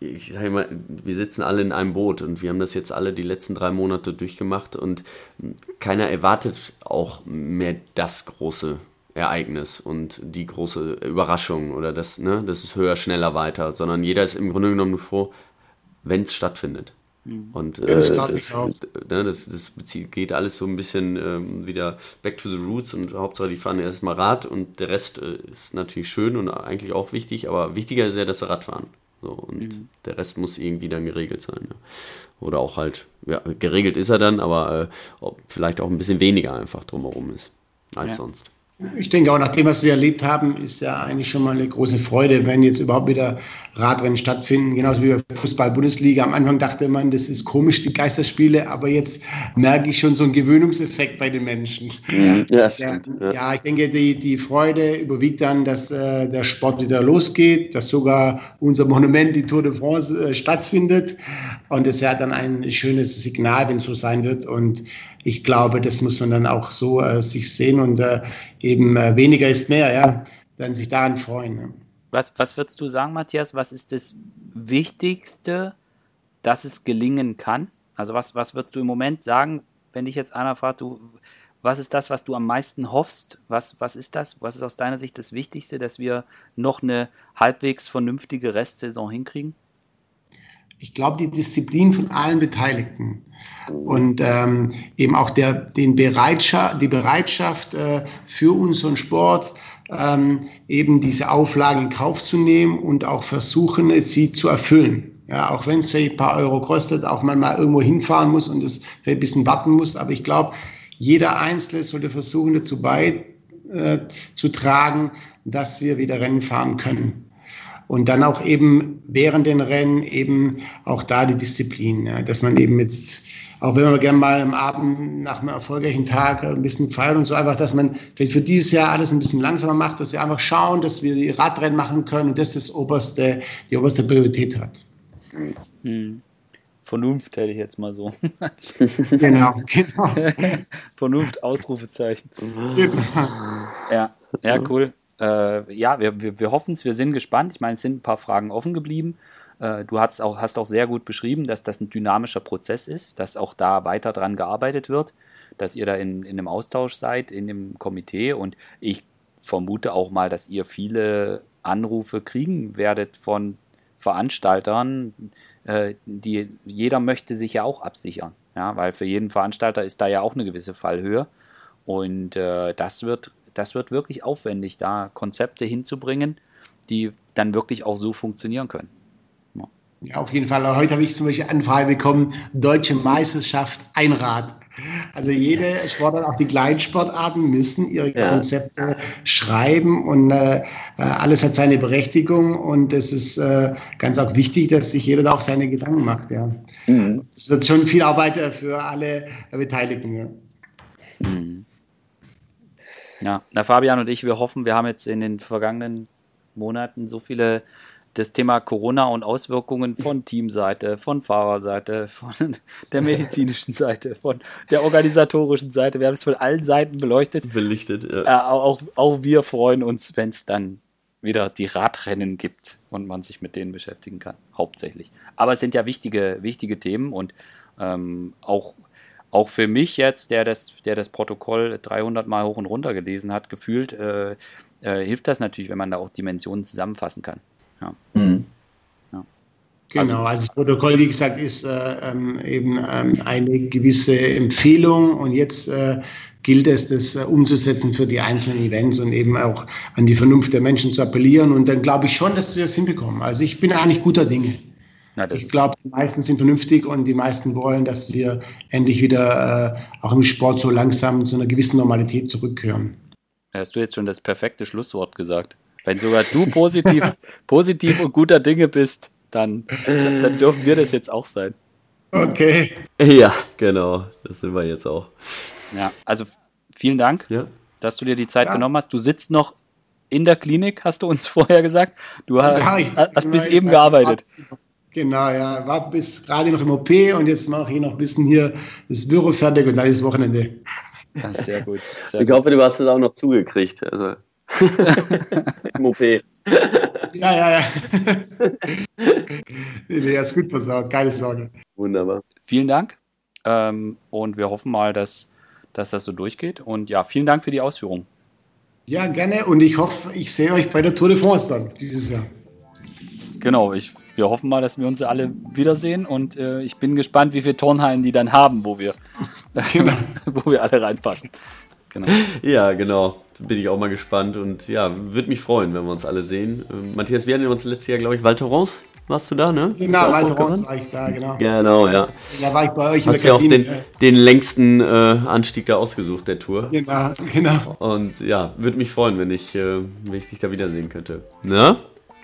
ich sage mal, wir sitzen alle in einem Boot und wir haben das jetzt alle die letzten drei Monate durchgemacht und keiner erwartet auch mehr das große Ereignis und die große Überraschung oder das, ne, das ist höher, schneller, weiter, sondern jeder ist im Grunde genommen froh, wenn es stattfindet. Mhm. Und äh, das, das, ne, das, das, geht alles so ein bisschen ähm, wieder back to the roots und Hauptsache die fahren erstmal Rad und der Rest äh, ist natürlich schön und eigentlich auch wichtig, aber wichtiger ist ja, dass sie Rad fahren. So, und mhm. der Rest muss irgendwie dann geregelt sein. Ja. Oder auch halt, ja, geregelt ist er dann, aber äh, vielleicht auch ein bisschen weniger einfach drumherum ist als ja. sonst. Ich denke auch nach dem, was wir erlebt haben, ist ja eigentlich schon mal eine große Freude, wenn jetzt überhaupt wieder Radrennen stattfinden, genauso wie bei Fußball-Bundesliga. Am Anfang dachte man, das ist komisch, die Geisterspiele, aber jetzt merke ich schon so einen Gewöhnungseffekt bei den Menschen. Ja, ja, ja ich denke, die, die Freude überwiegt dann, dass äh, der Sport wieder losgeht, dass sogar unser Monument, die Tour de France, äh, stattfindet. Und es ist ja dann ein schönes Signal, wenn es so sein wird. Und ich glaube, das muss man dann auch so äh, sich sehen und äh, eben äh, weniger ist mehr, ja, werden sich daran freuen. Was, was würdest du sagen, Matthias? Was ist das Wichtigste, dass es gelingen kann? Also was, was würdest du im Moment sagen, wenn dich jetzt einer fragt, du, was ist das, was du am meisten hoffst? Was, was ist das? Was ist aus deiner Sicht das Wichtigste, dass wir noch eine halbwegs vernünftige Restsaison hinkriegen? Ich glaube, die Disziplin von allen Beteiligten und ähm, eben auch der, den Bereitschaft, die Bereitschaft äh, für unseren Sport, ähm, eben diese Auflagen in Kauf zu nehmen und auch versuchen, sie zu erfüllen. Ja, auch wenn es vielleicht ein paar Euro kostet, auch man mal irgendwo hinfahren muss und es vielleicht ein bisschen warten muss. Aber ich glaube, jeder Einzelne sollte versuchen, dazu beizutragen, äh, dass wir wieder Rennen fahren können. Und dann auch eben während den Rennen eben auch da die Disziplin, ja, dass man eben jetzt auch wenn man gerne mal am Abend nach einem erfolgreichen Tag ein bisschen feiert und so einfach, dass man vielleicht für dieses Jahr alles ein bisschen langsamer macht, dass wir einfach schauen, dass wir die Radrennen machen können und das das oberste, die oberste Priorität hat. Hm. Vernunft hätte ich jetzt mal so. genau, genau. Vernunft, Ausrufezeichen. ja, ja, cool. Äh, ja, wir, wir, wir hoffen es, wir sind gespannt. Ich meine, es sind ein paar Fragen offen geblieben. Äh, du hast auch, hast auch sehr gut beschrieben, dass das ein dynamischer Prozess ist, dass auch da weiter dran gearbeitet wird, dass ihr da in, in einem Austausch seid, in dem Komitee und ich vermute auch mal, dass ihr viele Anrufe kriegen werdet von Veranstaltern, äh, die jeder möchte sich ja auch absichern, ja, weil für jeden Veranstalter ist da ja auch eine gewisse Fallhöhe und äh, das wird das wird wirklich aufwendig, da Konzepte hinzubringen, die dann wirklich auch so funktionieren können. Ja, auf jeden Fall. Heute habe ich zum Beispiel Anfrage bekommen, Deutsche Meisterschaft Einrad. Also jede Sportart, auch die Kleinsportarten müssen ihre ja. Konzepte schreiben und äh, alles hat seine Berechtigung und es ist äh, ganz auch wichtig, dass sich jeder da auch seine Gedanken macht. Ja. Mhm. Das wird schon viel Arbeit äh, für alle Beteiligten. Ja. Mhm. Ja, na Fabian und ich, wir hoffen, wir haben jetzt in den vergangenen Monaten so viele das Thema Corona und Auswirkungen von Teamseite, von Fahrerseite, von der medizinischen Seite, von der organisatorischen Seite. Wir haben es von allen Seiten beleuchtet. Belichtet, ja. Äh, auch, auch wir freuen uns, wenn es dann wieder die Radrennen gibt und man sich mit denen beschäftigen kann, hauptsächlich. Aber es sind ja wichtige, wichtige Themen und ähm, auch, auch für mich jetzt, der das, der das Protokoll 300 Mal hoch und runter gelesen hat, gefühlt, äh, äh, hilft das natürlich, wenn man da auch Dimensionen zusammenfassen kann. Ja. Mhm. Genau, also das Protokoll, wie gesagt, ist äh, ähm, eben ähm, eine gewisse Empfehlung und jetzt äh, gilt es, das äh, umzusetzen für die einzelnen Events und eben auch an die Vernunft der Menschen zu appellieren und dann glaube ich schon, dass wir es hinbekommen. Also ich bin eigentlich guter Dinge. Na, ich glaube, die meisten sind vernünftig und die meisten wollen, dass wir endlich wieder äh, auch im Sport so langsam zu einer gewissen Normalität zurückkehren. Hast du jetzt schon das perfekte Schlusswort gesagt? Wenn sogar du positiv, positiv und guter Dinge bist, dann, dann dürfen wir das jetzt auch sein. Okay. Ja, genau. Das sind wir jetzt auch. Ja, also vielen Dank, ja. dass du dir die Zeit ja. genommen hast. Du sitzt noch in der Klinik, hast du uns vorher gesagt. Du hast, ja, hast bis eben gearbeitet. Genau, ja. War bis gerade noch im OP und jetzt mache ich noch ein bisschen hier das Büro fertig und dann ist Wochenende. Ja, sehr gut. Sehr ich hoffe, du hast es auch noch zugekriegt. Also. Im OP. Ja, ja, ja. nee, nee, ist gut versorgt, keine Sorge. Wunderbar. Vielen Dank. Ähm, und wir hoffen mal, dass, dass das so durchgeht. Und ja, vielen Dank für die Ausführung. Ja, gerne. Und ich hoffe, ich sehe euch bei der Tour de France dann dieses Jahr. Genau, ich, wir hoffen mal, dass wir uns alle wiedersehen und äh, ich bin gespannt, wie viele Turnhallen die dann haben, wo wir, genau. wo wir alle reinpassen. Genau. Ja, genau. Bin ich auch mal gespannt und ja, würde mich freuen, wenn wir uns alle sehen. Ähm, Matthias, wir hatten uns letztes Jahr, glaube ich, Val Thorens warst du da, ne? Genau, Val Thorens war ich da, genau. Genau, ja. Da war ich bei euch Hast in der ja auch den, den längsten äh, Anstieg da ausgesucht, der Tour. Genau, genau. Und ja, würde mich freuen, wenn ich, äh, wenn ich dich da wiedersehen könnte. Ne?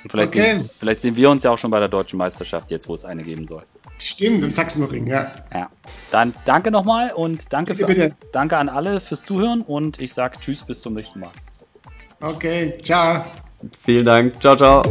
Vielleicht, okay. sehen, vielleicht sehen wir uns ja auch schon bei der deutschen Meisterschaft, jetzt wo es eine geben soll. Stimmt, im Sachsenring, ja. Ja. Dann danke nochmal und danke, bitte, für, bitte. danke an alle fürs Zuhören und ich sage Tschüss, bis zum nächsten Mal. Okay, ciao. Vielen Dank. Ciao, ciao.